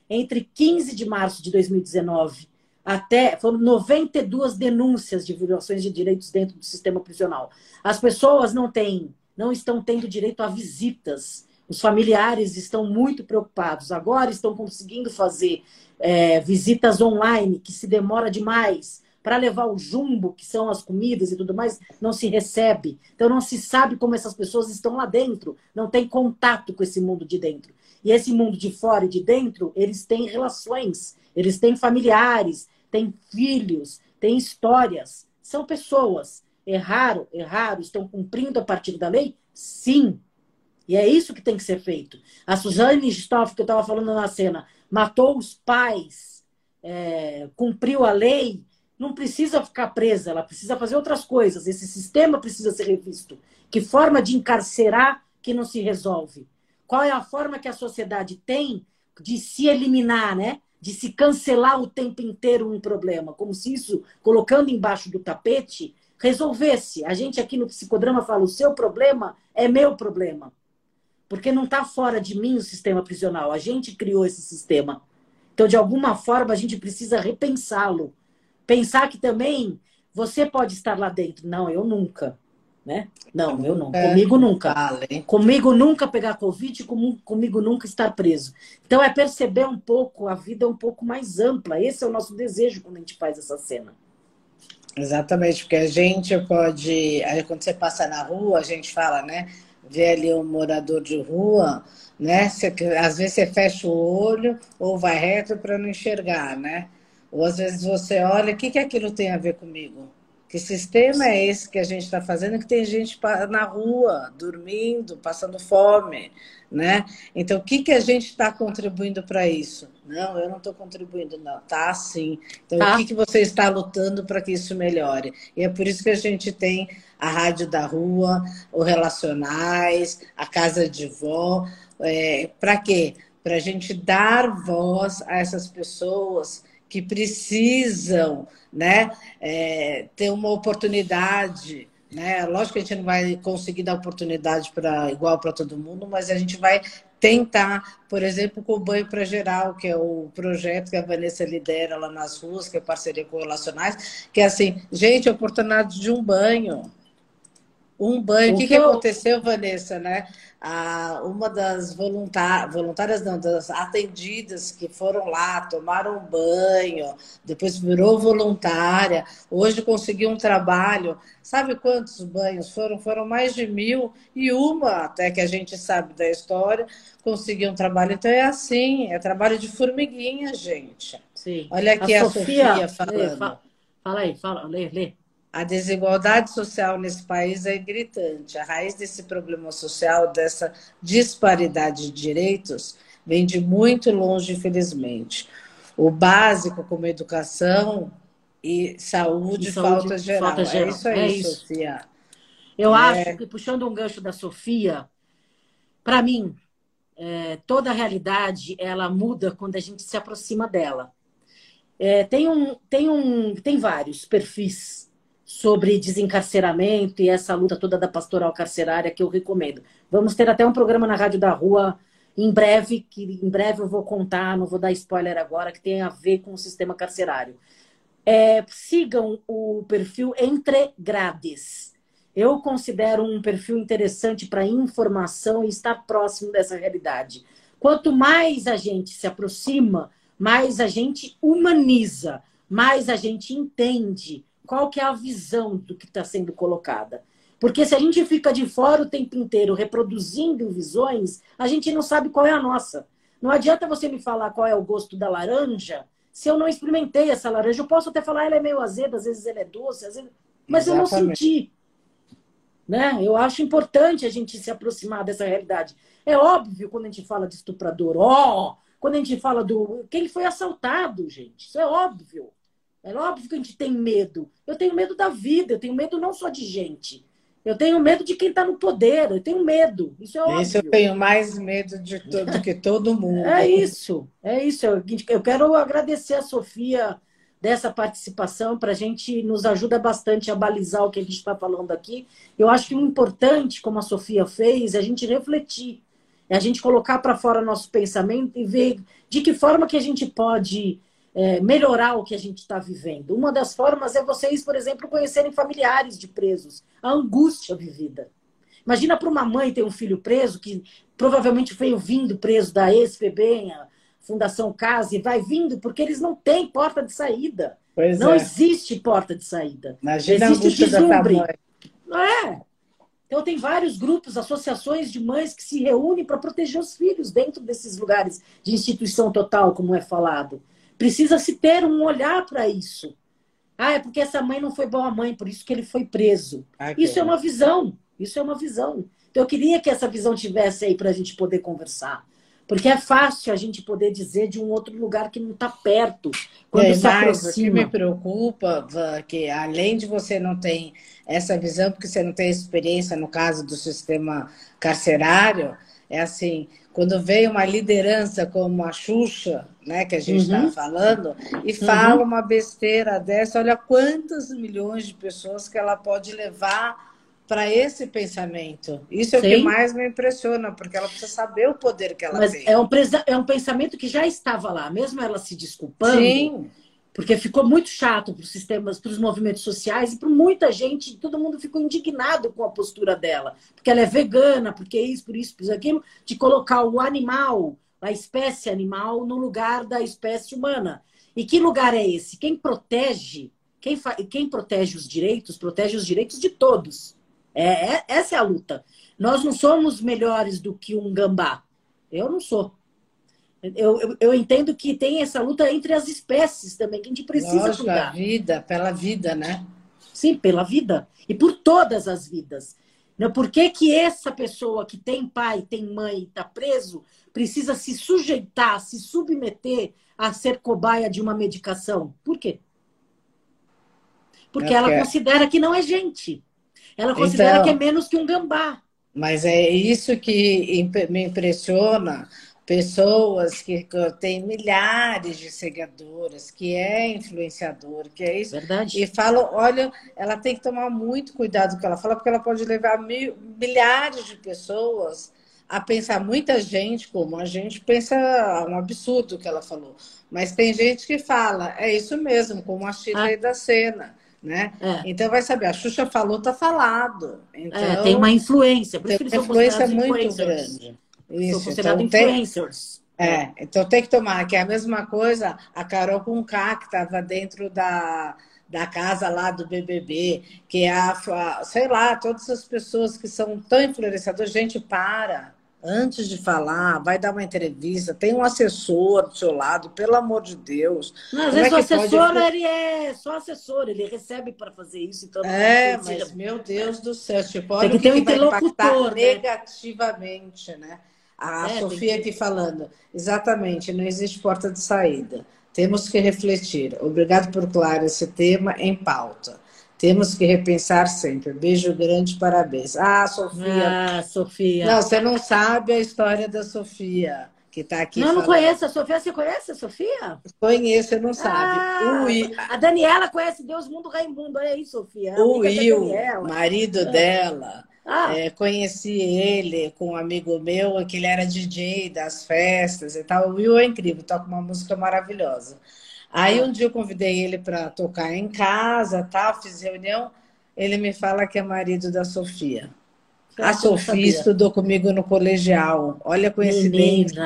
S2: Entre 15 de março de 2019 até foram 92 denúncias de violações de direitos dentro do sistema prisional. As pessoas não têm, não estão tendo direito a visitas. Os familiares estão muito preocupados. Agora estão conseguindo fazer é, visitas online, que se demora demais para levar o jumbo, que são as comidas e tudo mais, não se recebe. Então não se sabe como essas pessoas estão lá dentro, não tem contato com esse mundo de dentro. E esse mundo de fora e de dentro, eles têm relações, eles têm familiares, têm filhos, tem histórias, são pessoas. Erraram, erraram, estão cumprindo a partir da lei? Sim. E é isso que tem que ser feito. A Suzane Stoff, que eu estava falando na cena, matou os pais, é, cumpriu a lei, não precisa ficar presa, ela precisa fazer outras coisas. Esse sistema precisa ser revisto. Que forma de encarcerar que não se resolve? Qual é a forma que a sociedade tem de se eliminar, né? De se cancelar o tempo inteiro um problema, como se isso, colocando embaixo do tapete, resolvesse. A gente aqui no psicodrama fala: o seu problema é meu problema. Porque não está fora de mim o sistema prisional. A gente criou esse sistema. Então, de alguma forma, a gente precisa repensá-lo Pensar que também você pode estar lá dentro. Não, eu nunca. Né? Não, eu não. É, comigo nunca. Vale. Comigo nunca pegar Covid, comigo nunca estar preso. Então é perceber um pouco a vida um pouco mais ampla. Esse é o nosso desejo quando a gente faz essa cena.
S3: Exatamente, porque a gente pode. Aí quando você passa na rua, a gente fala, né? Vê ali um morador de rua, né? Você, às vezes você fecha o olho ou vai reto para não enxergar, né? Ou às vezes você olha, o que, que aquilo tem a ver comigo? Que sistema é esse que a gente está fazendo que tem gente na rua, dormindo, passando fome, né? Então, o que, que a gente está contribuindo para isso? Não, eu não estou contribuindo, não. Tá sim. Então, tá. o que, que você está lutando para que isso melhore? E é por isso que a gente tem a Rádio da Rua, o Relacionais, a Casa de Vó. É, para quê? Para a gente dar voz a essas pessoas que precisam né, é, ter uma oportunidade. Né? Lógico que a gente não vai conseguir dar oportunidade para igual para todo mundo, mas a gente vai tentar, por exemplo, com o Banho para Geral, que é o projeto que a Vanessa lidera lá nas ruas, que é parceria com Relacionais, que é assim, gente, oportunidade de um banho. Um banho. O que, que, que eu... aconteceu, Vanessa, né? Ah, uma das voluntárias, voluntárias não, das atendidas que foram lá, tomaram banho, depois virou voluntária, hoje conseguiu um trabalho. Sabe quantos banhos foram? Foram mais de mil e uma, até que a gente sabe da história, conseguiu um trabalho. Então é assim, é trabalho de formiguinha, gente. Sim. Olha aqui a, a Sofia, Sofia falando. Lê, fala,
S2: fala aí, fala, lê, lê.
S3: A desigualdade social nesse país é gritante. A raiz desse problema social, dessa disparidade de direitos, vem de muito longe, infelizmente. O básico, como educação e saúde, e saúde falta, geral. falta geral. É isso aí, é isso. Sofia.
S2: Eu é... acho que, puxando um gancho da Sofia, para mim, é, toda a realidade ela muda quando a gente se aproxima dela. É, tem, um, tem, um, tem vários perfis sobre desencarceramento e essa luta toda da pastoral carcerária que eu recomendo. Vamos ter até um programa na Rádio da Rua em breve, que em breve eu vou contar, não vou dar spoiler agora, que tem a ver com o sistema carcerário. É, sigam o perfil Entre Grades. Eu considero um perfil interessante para informação e estar próximo dessa realidade. Quanto mais a gente se aproxima, mais a gente humaniza, mais a gente entende qual que é a visão do que está sendo colocada. Porque se a gente fica de fora o tempo inteiro reproduzindo visões, a gente não sabe qual é a nossa. Não adianta você me falar qual é o gosto da laranja se eu não experimentei essa laranja. Eu posso até falar ela é meio azeda, às vezes ela é doce, às vezes... mas Exatamente. eu não senti. Né? Eu acho importante a gente se aproximar dessa realidade. É óbvio quando a gente fala de estuprador, ó, oh, quando a gente fala do quem foi assaltado, gente. Isso é óbvio. É óbvio que a gente tem medo. Eu tenho medo da vida, eu tenho medo não só de gente. Eu tenho medo de quem está no poder, eu tenho medo. Isso é óbvio.
S3: Isso eu tenho mais medo de do que todo *laughs* mundo.
S2: É isso, é isso. Eu quero agradecer a Sofia dessa participação, para a gente nos ajuda bastante a balizar o que a gente está falando aqui. Eu acho que o importante, como a Sofia fez, é a gente refletir, é a gente colocar para fora nosso pensamento e ver de que forma que a gente pode é, melhorar o que a gente está vivendo. Uma das formas é vocês, por exemplo, conhecerem familiares de presos, a angústia vivida. Imagina para uma mãe ter um filho preso, que provavelmente veio vindo preso da ex-FEBEM, a Fundação Casa, e vai vindo porque eles não têm porta de saída. Pois não é. existe porta de saída. Imagina existe deslumbre. Não é? Então tem vários grupos, associações de mães que se reúnem para proteger os filhos dentro desses lugares de instituição total, como é falado. Precisa se ter um olhar para isso. Ah, é porque essa mãe não foi boa mãe, por isso que ele foi preso. isso é uma visão. Isso é uma visão. Então, eu queria que essa visão tivesse aí para a gente poder conversar. Porque é fácil a gente poder dizer de um outro lugar que não está perto.
S3: Quando é, se mas o que me preocupa, que além de você não ter essa visão, porque você não tem experiência no caso do sistema carcerário, é assim, quando vem uma liderança como a Xuxa, né, que a gente está uhum. falando, e fala uhum. uma besteira dessa, olha quantos milhões de pessoas que ela pode levar para esse pensamento. Isso é Sim. o que mais me impressiona, porque ela precisa saber o poder que ela Mas tem.
S2: É um, é um pensamento que já estava lá, mesmo ela se desculpando. Sim. Porque ficou muito chato para os sistemas, para os movimentos sociais e para muita gente, todo mundo ficou indignado com a postura dela. Porque ela é vegana, porque é isso, por isso, por isso, aquilo, de colocar o animal, a espécie animal, no lugar da espécie humana. E que lugar é esse? Quem protege, quem, quem protege os direitos, protege os direitos de todos. É, é, essa é a luta. Nós não somos melhores do que um gambá. Eu não sou. Eu, eu, eu, entendo que tem essa luta entre as espécies também, que a gente precisa
S3: Lógico, cuidar. a vida, pela vida, né?
S2: Sim, pela vida. E por todas as vidas. Por que, que essa pessoa que tem pai, tem mãe está preso, precisa se sujeitar, se submeter a ser cobaia de uma medicação? Por quê? Porque é ela considera que não é gente. Ela considera então, que é menos que um gambá.
S3: Mas é isso que me impressiona. Pessoas que têm milhares de seguidoras, que é influenciador, que é isso.
S2: Verdade.
S3: E falam, olha, ela tem que tomar muito cuidado com o que ela fala, porque ela pode levar mil, milhares de pessoas a pensar. Muita gente, como a gente, pensa um absurdo o que ela falou. Mas tem gente que fala, é isso mesmo, como a Chile ah. da cena né? É. Então vai saber, a Xuxa falou, tá falado. Então, é,
S2: tem uma influência, por
S3: isso que eles influência muito grande.
S2: Isso, são considerados então, influencers.
S3: Tem, é, então tem que tomar, que é a mesma coisa, a Carol com K, que estava dentro da, da casa lá do BBB, que é a, sei lá, todas as pessoas que são tão influenciadoras, gente, para antes de falar, vai dar uma entrevista, tem um assessor do seu lado, pelo amor de Deus.
S2: Não, às vezes é o assessor pode... ele é só assessor, ele recebe para fazer isso. Então
S3: é, mas seja... meu Deus do céu, tipo,
S2: tem que ter um interlocutor
S3: né? negativamente, né? A é, Sofia aqui que... falando, exatamente, não existe porta de saída. Temos que refletir. Obrigado por claro esse tema em pauta. Temos que repensar sempre. Beijo grande, parabéns. Ah, Sofia.
S2: Ah, Sofia.
S3: Não, você não sabe a história da Sofia, que está aqui.
S2: Não, falando. não conheço a Sofia. Você conhece a Sofia?
S3: Conheço, você não sabe.
S2: Ah, A Daniela conhece Deus, Mundo, Raimundo. Olha aí, Sofia.
S3: O Will, marido é. dela. Ah. É, conheci ele com um amigo meu, que ele era DJ das festas e tal. O Will é incrível, toca uma música maravilhosa. Aí um dia eu convidei ele para tocar em casa, tal, fiz reunião. Ele me fala que é marido da Sofia. A Sofia estudou comigo no colegial. Olha a coincidência.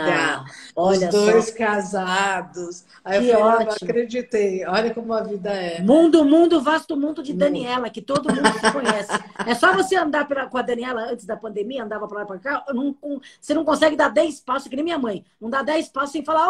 S3: Olha Os dois só. casados. Aí que eu falei, ah, acreditei. Olha como a vida é.
S2: Mundo, mundo, vasto mundo de Daniela, que todo mundo se conhece. É só você andar pela, com a Daniela antes da pandemia, andava para lá para cá, não, você não consegue dar 10 passos, que nem minha mãe. Não dá 10 passos sem falar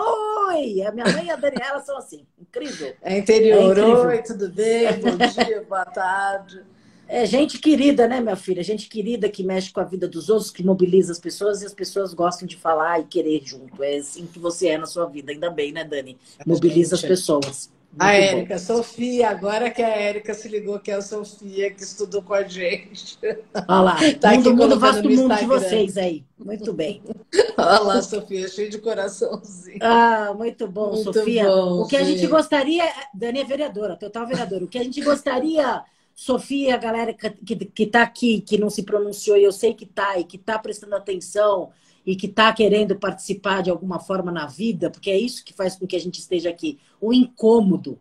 S2: oi. A minha mãe e a Daniela são assim. Incrível.
S3: É interior. É incrível. Oi, tudo bem? Bom dia, boa tarde.
S2: É gente querida, né, minha filha? Gente querida que mexe com a vida dos outros, que mobiliza as pessoas e as pessoas gostam de falar e querer junto. É assim que você é na sua vida, ainda bem, né, Dani? Mobiliza as pessoas.
S3: Muito a Érica, Sofia, agora que a Érica se ligou, que é a Sofia que estudou com a gente.
S2: Olha lá, *laughs* tá mundo, mundo vasto mundo de vocês aí. Muito bem. *laughs*
S3: Olha lá, Sofia, cheio de coraçãozinho.
S2: Ah, muito bom, muito Sofia. Bom, o que sim. a gente gostaria, Dani é vereadora, total vereadora, o que a gente gostaria Sofia, a galera que está aqui, que não se pronunciou, e eu sei que está, e que está prestando atenção, e que está querendo participar de alguma forma na vida, porque é isso que faz com que a gente esteja aqui. O incômodo.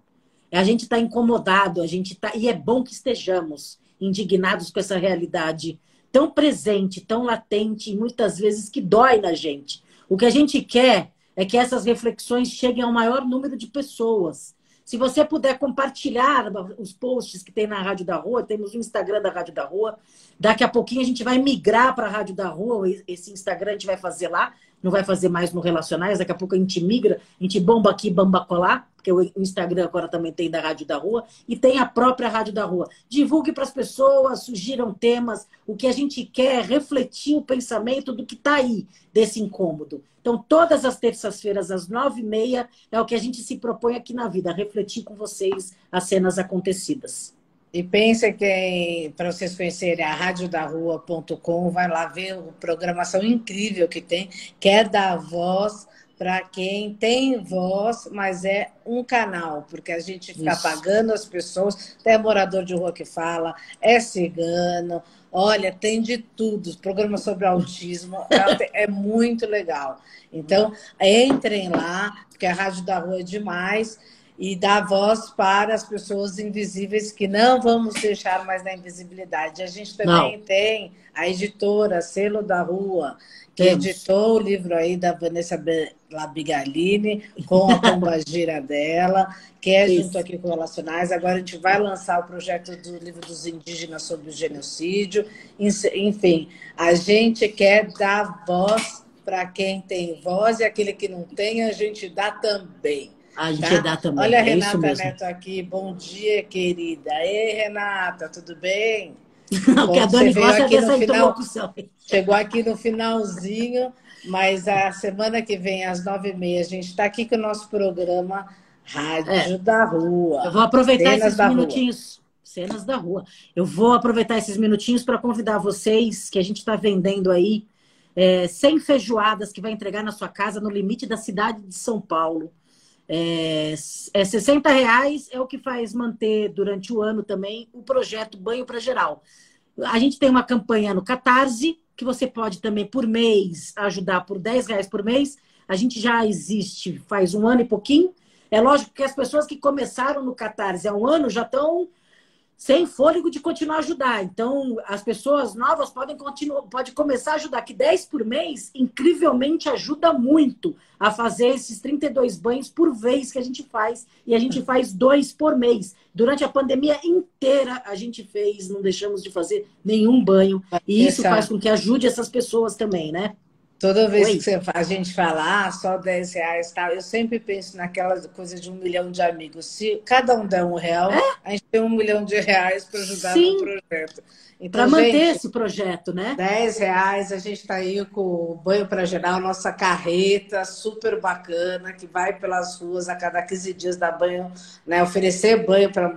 S2: A gente está incomodado, a gente tá. E é bom que estejamos indignados com essa realidade tão presente, tão latente, e muitas vezes que dói na gente. O que a gente quer é que essas reflexões cheguem ao maior número de pessoas se você puder compartilhar os posts que tem na Rádio da Rua, temos o Instagram da Rádio da Rua. Daqui a pouquinho a gente vai migrar para a Rádio da Rua, esse Instagram a gente vai fazer lá. Não vai fazer mais no Relacionais, daqui a pouco a gente migra, a gente bomba aqui, bomba colar, porque o Instagram agora também tem da Rádio da Rua, e tem a própria Rádio da Rua. Divulgue para as pessoas, sugiram temas, o que a gente quer é refletir o pensamento do que está aí, desse incômodo. Então, todas as terças-feiras, às nove e meia, é o que a gente se propõe aqui na vida, refletir com vocês as cenas acontecidas.
S3: E pensa que para vocês conhecerem a radiodarrua.com, vai lá ver a programação incrível que tem, que é dar voz para quem tem voz, mas é um canal, porque a gente fica Isso. pagando as pessoas, tem morador de rua que fala, é cigano, olha, tem de tudo, programa sobre autismo, *laughs* é, é muito legal. Então, entrem lá, porque a Rádio da Rua é demais e dar voz para as pessoas invisíveis que não vamos deixar mais na invisibilidade. A gente também não. tem a editora Selo da Rua, que Temos. editou o livro aí da Vanessa Labigalini, com a pombagira *laughs* dela, que é Isso. junto aqui com Relacionais. Agora a gente vai lançar o projeto do livro dos indígenas sobre o genocídio. Enfim, a gente quer dar voz para quem tem voz e aquele que não tem, a gente dá também.
S2: A gente tá? dá também.
S3: Olha a é Renata Neto aqui. Bom dia, querida. Ei, Renata, tudo bem? *laughs*
S2: Não, que a Dani gosta dessa
S3: final, Chegou aqui no finalzinho, mas a semana que vem, às nove e meia, a gente está aqui com o nosso programa Rádio é. da Rua.
S2: Eu vou aproveitar Cenas esses minutinhos. Rua. Cenas da Rua. Eu vou aproveitar esses minutinhos para convidar vocês, que a gente está vendendo aí, é, 100 feijoadas que vai entregar na sua casa no limite da cidade de São Paulo. É, é 60 reais é o que faz manter durante o ano também o projeto Banho para Geral. A gente tem uma campanha no Catarse, que você pode também por mês ajudar por 10 reais por mês. A gente já existe faz um ano e pouquinho. É lógico que as pessoas que começaram no Catarse há um ano já estão sem fôlego de continuar a ajudar. Então, as pessoas novas podem continuar, pode começar a ajudar, que 10 por mês, incrivelmente ajuda muito a fazer esses 32 banhos por vez que a gente faz. E a gente faz dois por mês. Durante a pandemia inteira, a gente fez, não deixamos de fazer nenhum banho. E isso faz com que ajude essas pessoas também, né?
S3: Toda vez Oi? que você, a gente fala, ah, só 10 reais tal, eu sempre penso naquela coisa de um milhão de amigos. Se cada um der um real, é? a gente tem um milhão de reais para ajudar Sim. no projeto.
S2: Então, para manter esse projeto, né?
S3: 10 reais, a gente está aí com o Banho para Geral, nossa carreta super bacana, que vai pelas ruas a cada 15 dias dar banho, né? Oferecer banho para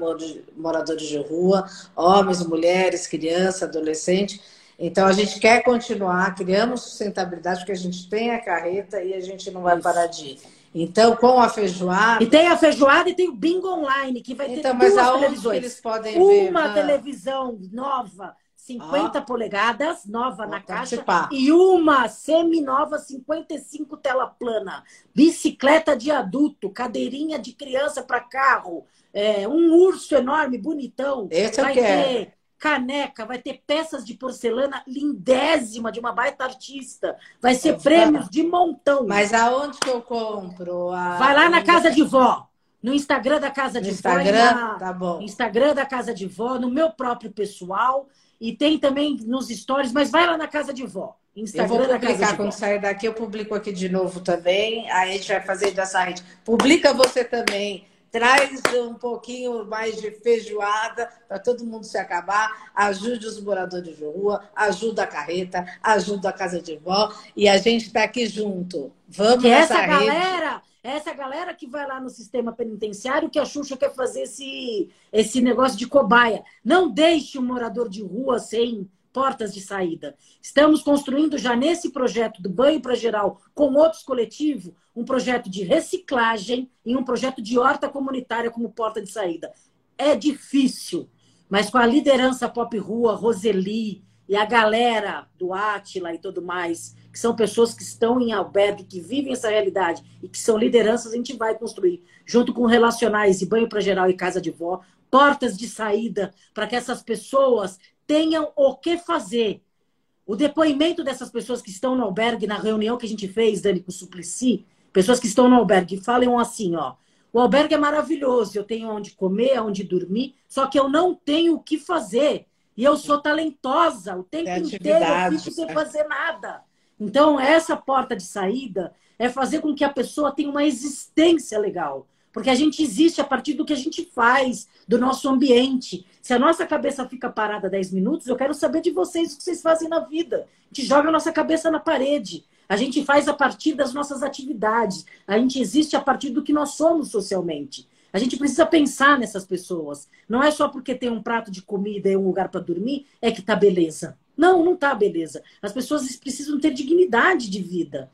S3: moradores de rua, homens, mulheres, crianças, adolescentes então, a gente quer continuar, criamos sustentabilidade, porque a gente tem a carreta e a gente não vai parar de ir. Então, com a feijoada.
S2: E tem a feijoada e tem o bingo online, que vai então, ter duas televisões.
S3: eles podem
S2: Uma
S3: ver?
S2: Uma televisão nova, 50 polegadas, nova na caixa. E uma semi-nova, 55 tela plana. Bicicleta de adulto, cadeirinha de criança para carro. É, um urso enorme, bonitão.
S3: Esse vai eu quero.
S2: ter caneca, vai ter peças de porcelana lindésima de uma baita artista. Vai ser é, prêmios de montão.
S3: Mas aonde que eu compro? A...
S2: Vai lá na casa de vó. No Instagram da Casa de
S3: Instagram?
S2: Vó. Na...
S3: Tá bom.
S2: Instagram da Casa de Vó, no meu próprio pessoal. E tem também nos stories, mas vai lá na Casa de Vó.
S3: Instagram eu vou publicar quando sair daqui, eu publico aqui de novo também. Aí a gente vai fazer dessa rede. Publica você também traz um pouquinho mais de feijoada para todo mundo se acabar, ajude os moradores de rua, ajuda a carreta, ajuda a casa de vó e a gente está aqui junto. Vamos
S2: que
S3: nessa
S2: essa rede. galera, essa galera que vai lá no sistema penitenciário que a Xuxa quer fazer esse, esse negócio de cobaia. Não deixe um morador de rua sem portas de saída. Estamos construindo já nesse projeto do Banho para Geral, com outros coletivos, um projeto de reciclagem e um projeto de horta comunitária como porta de saída. É difícil, mas com a liderança Pop Rua, Roseli e a galera do Átila e tudo mais, que são pessoas que estão em albergue, que vivem essa realidade e que são lideranças, a gente vai construir, junto com relacionais e banho para geral e casa de vó, portas de saída para que essas pessoas tenham o que fazer. O depoimento dessas pessoas que estão no albergue, na reunião que a gente fez, Dani, com o Suplicy, pessoas que estão no albergue, falam assim, ó, o albergue é maravilhoso, eu tenho onde comer, onde dormir, só que eu não tenho o que fazer. E eu sou talentosa, o tempo inteiro eu fico sem fazer nada. Então, essa porta de saída é fazer com que a pessoa tenha uma existência legal. Porque a gente existe a partir do que a gente faz, do nosso ambiente. Se a nossa cabeça fica parada 10 minutos, eu quero saber de vocês o que vocês fazem na vida. A gente joga a nossa cabeça na parede. A gente faz a partir das nossas atividades. A gente existe a partir do que nós somos socialmente. A gente precisa pensar nessas pessoas. Não é só porque tem um prato de comida e um lugar para dormir é que tá beleza. Não, não tá beleza. As pessoas precisam ter dignidade de vida.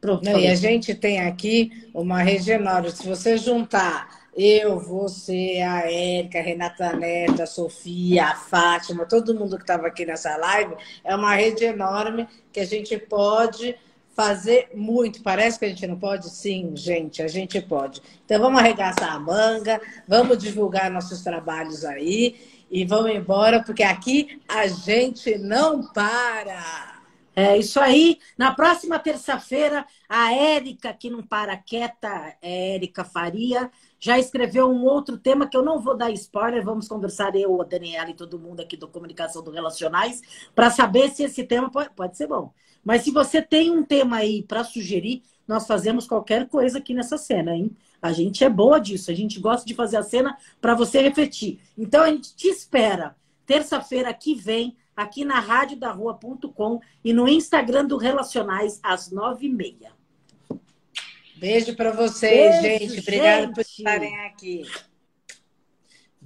S3: Pronto. Não, e a gente tem aqui uma Regenório. Se você juntar eu, você, a Érica, a Renata Neto, a Sofia, a Fátima, todo mundo que estava aqui nessa live, é uma rede enorme que a gente pode fazer muito. Parece que a gente não pode? Sim, gente, a gente pode. Então vamos arregaçar a manga, vamos divulgar nossos trabalhos aí e vamos embora, porque aqui a gente não para.
S2: É isso aí. Na próxima terça-feira, a Érica, que não para quieta, é Érica Faria, já escreveu um outro tema que eu não vou dar spoiler, vamos conversar eu, a Daniela e todo mundo aqui do Comunicação do Relacionais, para saber se esse tema pode, pode ser bom. Mas se você tem um tema aí para sugerir, nós fazemos qualquer coisa aqui nessa cena, hein? A gente é boa disso, a gente gosta de fazer a cena para você refletir. Então a gente te espera terça-feira que vem aqui na radiodarrua.com e no Instagram do Relacionais às nove e meia.
S3: Beijo para vocês, Beijo, gente. Obrigada por estarem aqui.